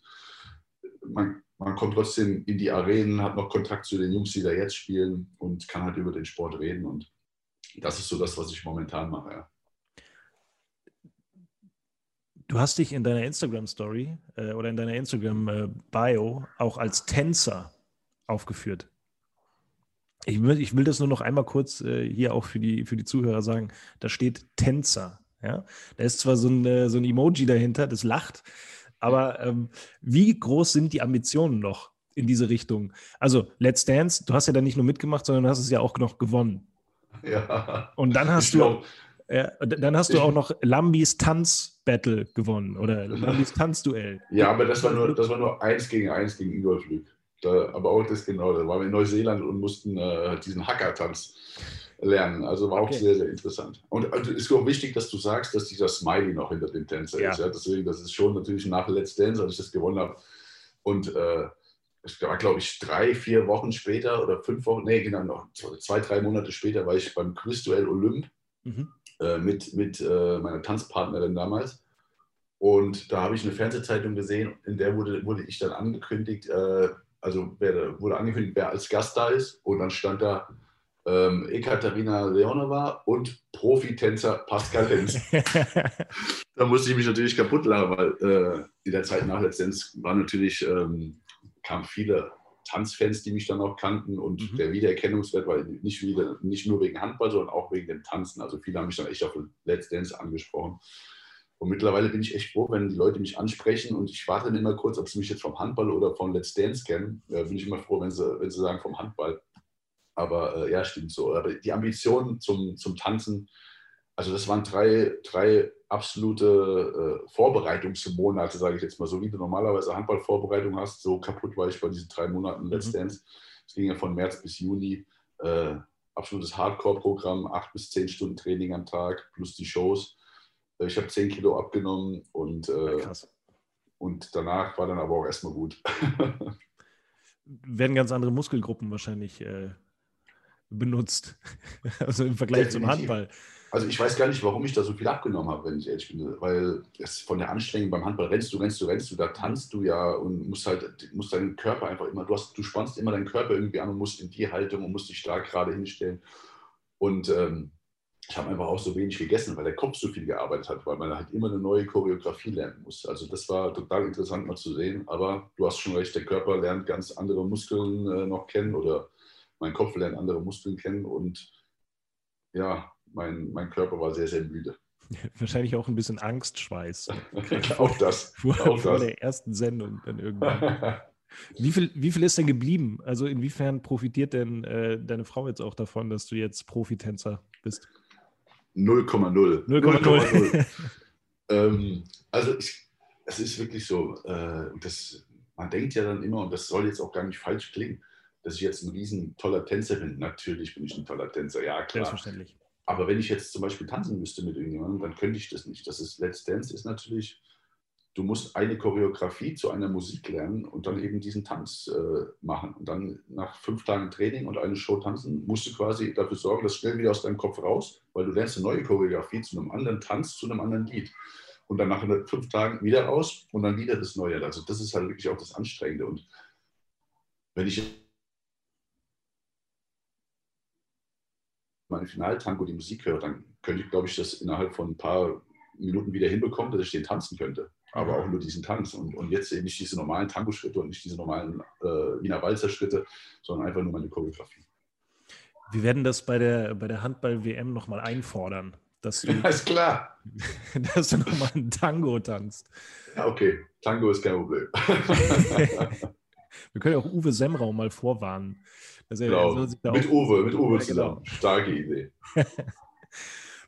man, man kommt trotzdem in die Arenen, hat noch Kontakt zu den Jungs, die da jetzt spielen und kann halt über den Sport reden und das ist so das, was ich momentan mache. Ja. Du hast dich in deiner Instagram-Story äh, oder in deiner Instagram-Bio auch als Tänzer aufgeführt. Ich will, ich will das nur noch einmal kurz äh, hier auch für die, für die Zuhörer sagen. Da steht Tänzer. Ja? Da ist zwar so ein, äh, so ein Emoji dahinter, das lacht, aber ähm, wie groß sind die Ambitionen noch in diese Richtung? Also, Let's Dance, du hast ja dann nicht nur mitgemacht, sondern du hast es ja auch noch gewonnen. Ja. Und dann hast ich du. Glaub, ja, dann hast du auch noch Lambis Tanz-Battle gewonnen oder Lambis Tanzduell. Ja, aber das war nur, das war nur eins gegen eins gegen Ingolf Lück. Da, aber auch das genau, da waren wir in Neuseeland und mussten äh, diesen Hacker-Tanz lernen. Also war auch okay. sehr, sehr interessant. Und also ist auch wichtig, dass du sagst, dass dieser Smiley noch hinter dem Tänzer ja. ist. Ja? Deswegen, das ist schon natürlich nach Let's Dance, als ich das gewonnen habe. Und äh, es war, glaube ich, drei, vier Wochen später oder fünf Wochen, nee, genau, noch zwei, drei Monate später war ich beim Quizduell Olymp mhm. äh, mit, mit äh, meiner Tanzpartnerin damals. Und da habe ich eine Fernsehzeitung gesehen, in der wurde, wurde ich dann angekündigt, äh, also wer, wurde angekündigt, wer als Gast da ist. Und dann stand da ähm, Ekaterina Leonova und Profitänzer Pascal Lenz. da musste ich mich natürlich kaputt lachen, weil äh, in der Zeit nach Let's waren natürlich, ähm, kamen viele Tanzfans, die mich dann auch kannten und mhm. der Wiedererkennungswert war nicht, wieder, nicht nur wegen Handball, sondern auch wegen dem Tanzen. Also viele haben mich dann echt auf Let's Dance angesprochen. Und mittlerweile bin ich echt froh, wenn die Leute mich ansprechen und ich warte dann immer kurz, ob sie mich jetzt vom Handball oder von Let's Dance kennen. Da bin ich immer froh, wenn sie, wenn sie sagen vom Handball. Aber äh, ja, stimmt so. Aber die Ambitionen zum, zum Tanzen, also das waren drei, drei absolute äh, Vorbereitungsmonate, sage ich jetzt mal. So wie du normalerweise Handballvorbereitung hast, so kaputt war ich bei diesen drei Monaten Let's mhm. Dance. Es ging ja von März bis Juni. Äh, absolutes Hardcore-Programm, acht bis zehn Stunden Training am Tag plus die Shows. Ich habe 10 Kilo abgenommen und, äh, und danach war dann aber auch erstmal gut. Werden ganz andere Muskelgruppen wahrscheinlich äh, benutzt. also im Vergleich Definitiv. zum Handball. Also ich weiß gar nicht, warum ich da so viel abgenommen habe, wenn ich ehrlich bin. Weil es von der Anstrengung beim Handball rennst du, rennst du, rennst du, da tanzt du ja und musst halt, musst deinen Körper einfach immer, du, hast, du spannst immer deinen Körper irgendwie an und musst in die Haltung und musst dich stark gerade hinstellen. Und ähm, ich habe einfach auch so wenig gegessen, weil der Kopf so viel gearbeitet hat, weil man halt immer eine neue Choreografie lernen muss. Also das war total interessant mal zu sehen. Aber du hast schon recht, der Körper lernt ganz andere Muskeln äh, noch kennen oder mein Kopf lernt andere Muskeln kennen und ja, mein, mein Körper war sehr, sehr müde. Wahrscheinlich auch ein bisschen Angstschweiß. auch das. Vor, auch vor das. der ersten Sendung dann irgendwann. Wie viel, wie viel ist denn geblieben? Also inwiefern profitiert denn äh, deine Frau jetzt auch davon, dass du jetzt Profitänzer bist? 0,0. 0,0. ähm, also ich, es ist wirklich so, äh, das, man denkt ja dann immer, und das soll jetzt auch gar nicht falsch klingen, dass ich jetzt ein riesen toller Tänzer bin. Natürlich bin ich ein toller Tänzer, ja klar. Selbstverständlich. Aber wenn ich jetzt zum Beispiel tanzen müsste mit irgendjemandem, dann könnte ich das nicht. Das ist Let's Dance ist natürlich du musst eine Choreografie zu einer Musik lernen und dann eben diesen Tanz äh, machen. Und dann nach fünf Tagen Training und eine Show tanzen, musst du quasi dafür sorgen, dass schnell wieder aus deinem Kopf raus, weil du lernst eine neue Choreografie zu einem anderen Tanz, zu einem anderen Lied. Und dann nach fünf Tagen wieder raus und dann wieder das Neue. Also das ist halt wirklich auch das Anstrengende. Und wenn ich meinen Finaltango die Musik höre, dann könnte ich, glaube ich, das innerhalb von ein paar Minuten wieder hinbekommen, dass ich den tanzen könnte aber auch nur diesen Tanz. Und, und jetzt eben nicht diese normalen Tango-Schritte und nicht diese normalen äh, Wiener Walzer-Schritte, sondern einfach nur meine Choreografie. Wir werden das bei der, bei der Handball-WM nochmal einfordern. Dass du, ja, ist klar. dass du nochmal einen Tango tanzt. Ja, okay. Tango ist kein Problem. Wir können ja auch Uwe Semrau mal vorwarnen. Also genau. mit Uwe, mit Uwe zusammen. Genau. Starke Idee.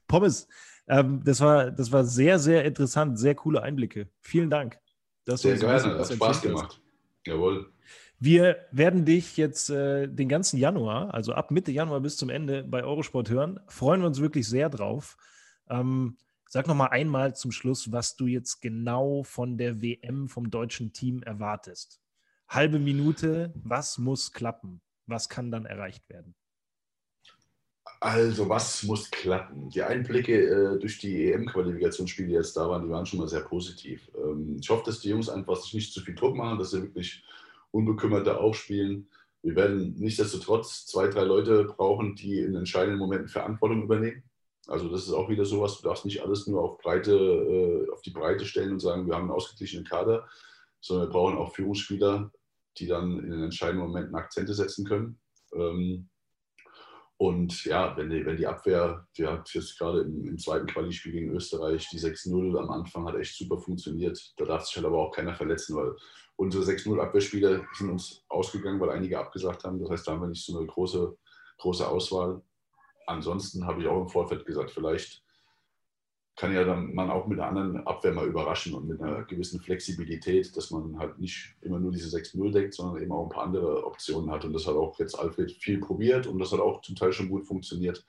Pommes, ähm, das, war, das war sehr, sehr interessant, sehr coole Einblicke. Vielen Dank. sehr gerne, hat Spaß gemacht. Jawohl. Wir werden dich jetzt äh, den ganzen Januar, also ab Mitte Januar bis zum Ende bei Eurosport hören. Freuen wir uns wirklich sehr drauf. Ähm, sag noch mal einmal zum Schluss, was du jetzt genau von der WM vom deutschen Team erwartest. Halbe Minute, was muss klappen? Was kann dann erreicht werden? Also, was muss klappen? Die Einblicke äh, durch die EM-Qualifikationsspiele, die jetzt da waren, die waren schon mal sehr positiv. Ähm, ich hoffe, dass die Jungs einfach sich nicht zu viel Druck machen, dass sie wirklich unbekümmerter aufspielen. Wir werden nichtsdestotrotz zwei, drei Leute brauchen, die in entscheidenden Momenten Verantwortung übernehmen. Also das ist auch wieder sowas, du darfst nicht alles nur auf, Breite, äh, auf die Breite stellen und sagen, wir haben einen ausgeglichenen Kader, sondern wir brauchen auch Führungsspieler, die dann in den entscheidenden Momenten Akzente setzen können. Ähm, und ja, wenn die, wenn die Abwehr, die hat jetzt gerade im, im zweiten Quali-Spiel gegen Österreich die 6-0 am Anfang hat echt super funktioniert. Da darf sich halt aber auch keiner verletzen, weil unsere 6-0 Abwehrspieler sind uns ausgegangen, weil einige abgesagt haben. Das heißt, da haben wir nicht so eine große, große Auswahl. Ansonsten habe ich auch im Vorfeld gesagt, vielleicht kann ja dann man auch mit einer anderen Abwehr mal überraschen und mit einer gewissen Flexibilität, dass man halt nicht immer nur diese 6-0 denkt, sondern eben auch ein paar andere Optionen hat. Und das hat auch jetzt Alfred viel probiert und das hat auch zum Teil schon gut funktioniert.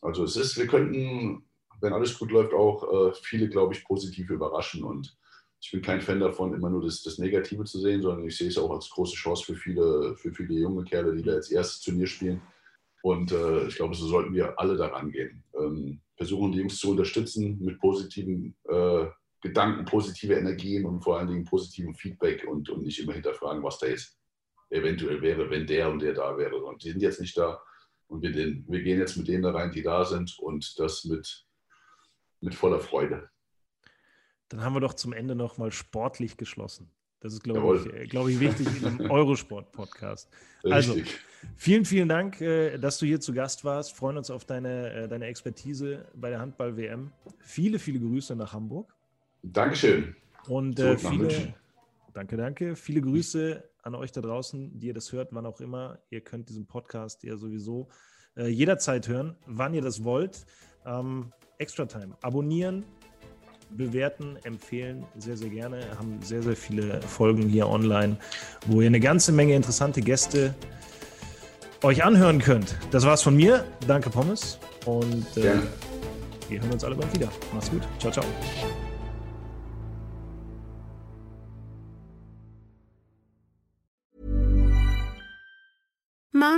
Also es ist, wir könnten, wenn alles gut läuft, auch äh, viele, glaube ich, positiv überraschen. Und ich bin kein Fan davon, immer nur das, das, Negative zu sehen, sondern ich sehe es auch als große Chance für viele, für viele junge Kerle, die da jetzt erstes Turnier spielen. Und äh, ich glaube, so sollten wir alle daran gehen. Ähm, versuchen, die Jungs zu unterstützen mit positiven äh, Gedanken, positive Energien und vor allen Dingen positivem Feedback und, und nicht immer hinterfragen, was da jetzt eventuell wäre, wenn der und der da wäre. Und die sind jetzt nicht da. Und wir, den, wir gehen jetzt mit denen da rein, die da sind und das mit, mit voller Freude. Dann haben wir doch zum Ende noch mal sportlich geschlossen. Das ist, glaube ich, äh, glaub ich, wichtig im Eurosport-Podcast. Also, vielen, vielen Dank, äh, dass du hier zu Gast warst. Freuen uns auf deine, äh, deine Expertise bei der Handball-WM. Viele, viele Grüße nach Hamburg. Dankeschön. Und äh, viele, danke, danke. Viele Grüße an euch da draußen, die ihr das hört, wann auch immer. Ihr könnt diesen Podcast ja sowieso äh, jederzeit hören, wann ihr das wollt. Ähm, Extra Time. Abonnieren, bewerten, empfehlen sehr, sehr gerne. Wir haben sehr, sehr viele Folgen hier online, wo ihr eine ganze Menge interessante Gäste euch anhören könnt. Das war's von mir. Danke, Pommes. Und äh, wir hören uns alle bald wieder. Macht's gut. Ciao, ciao.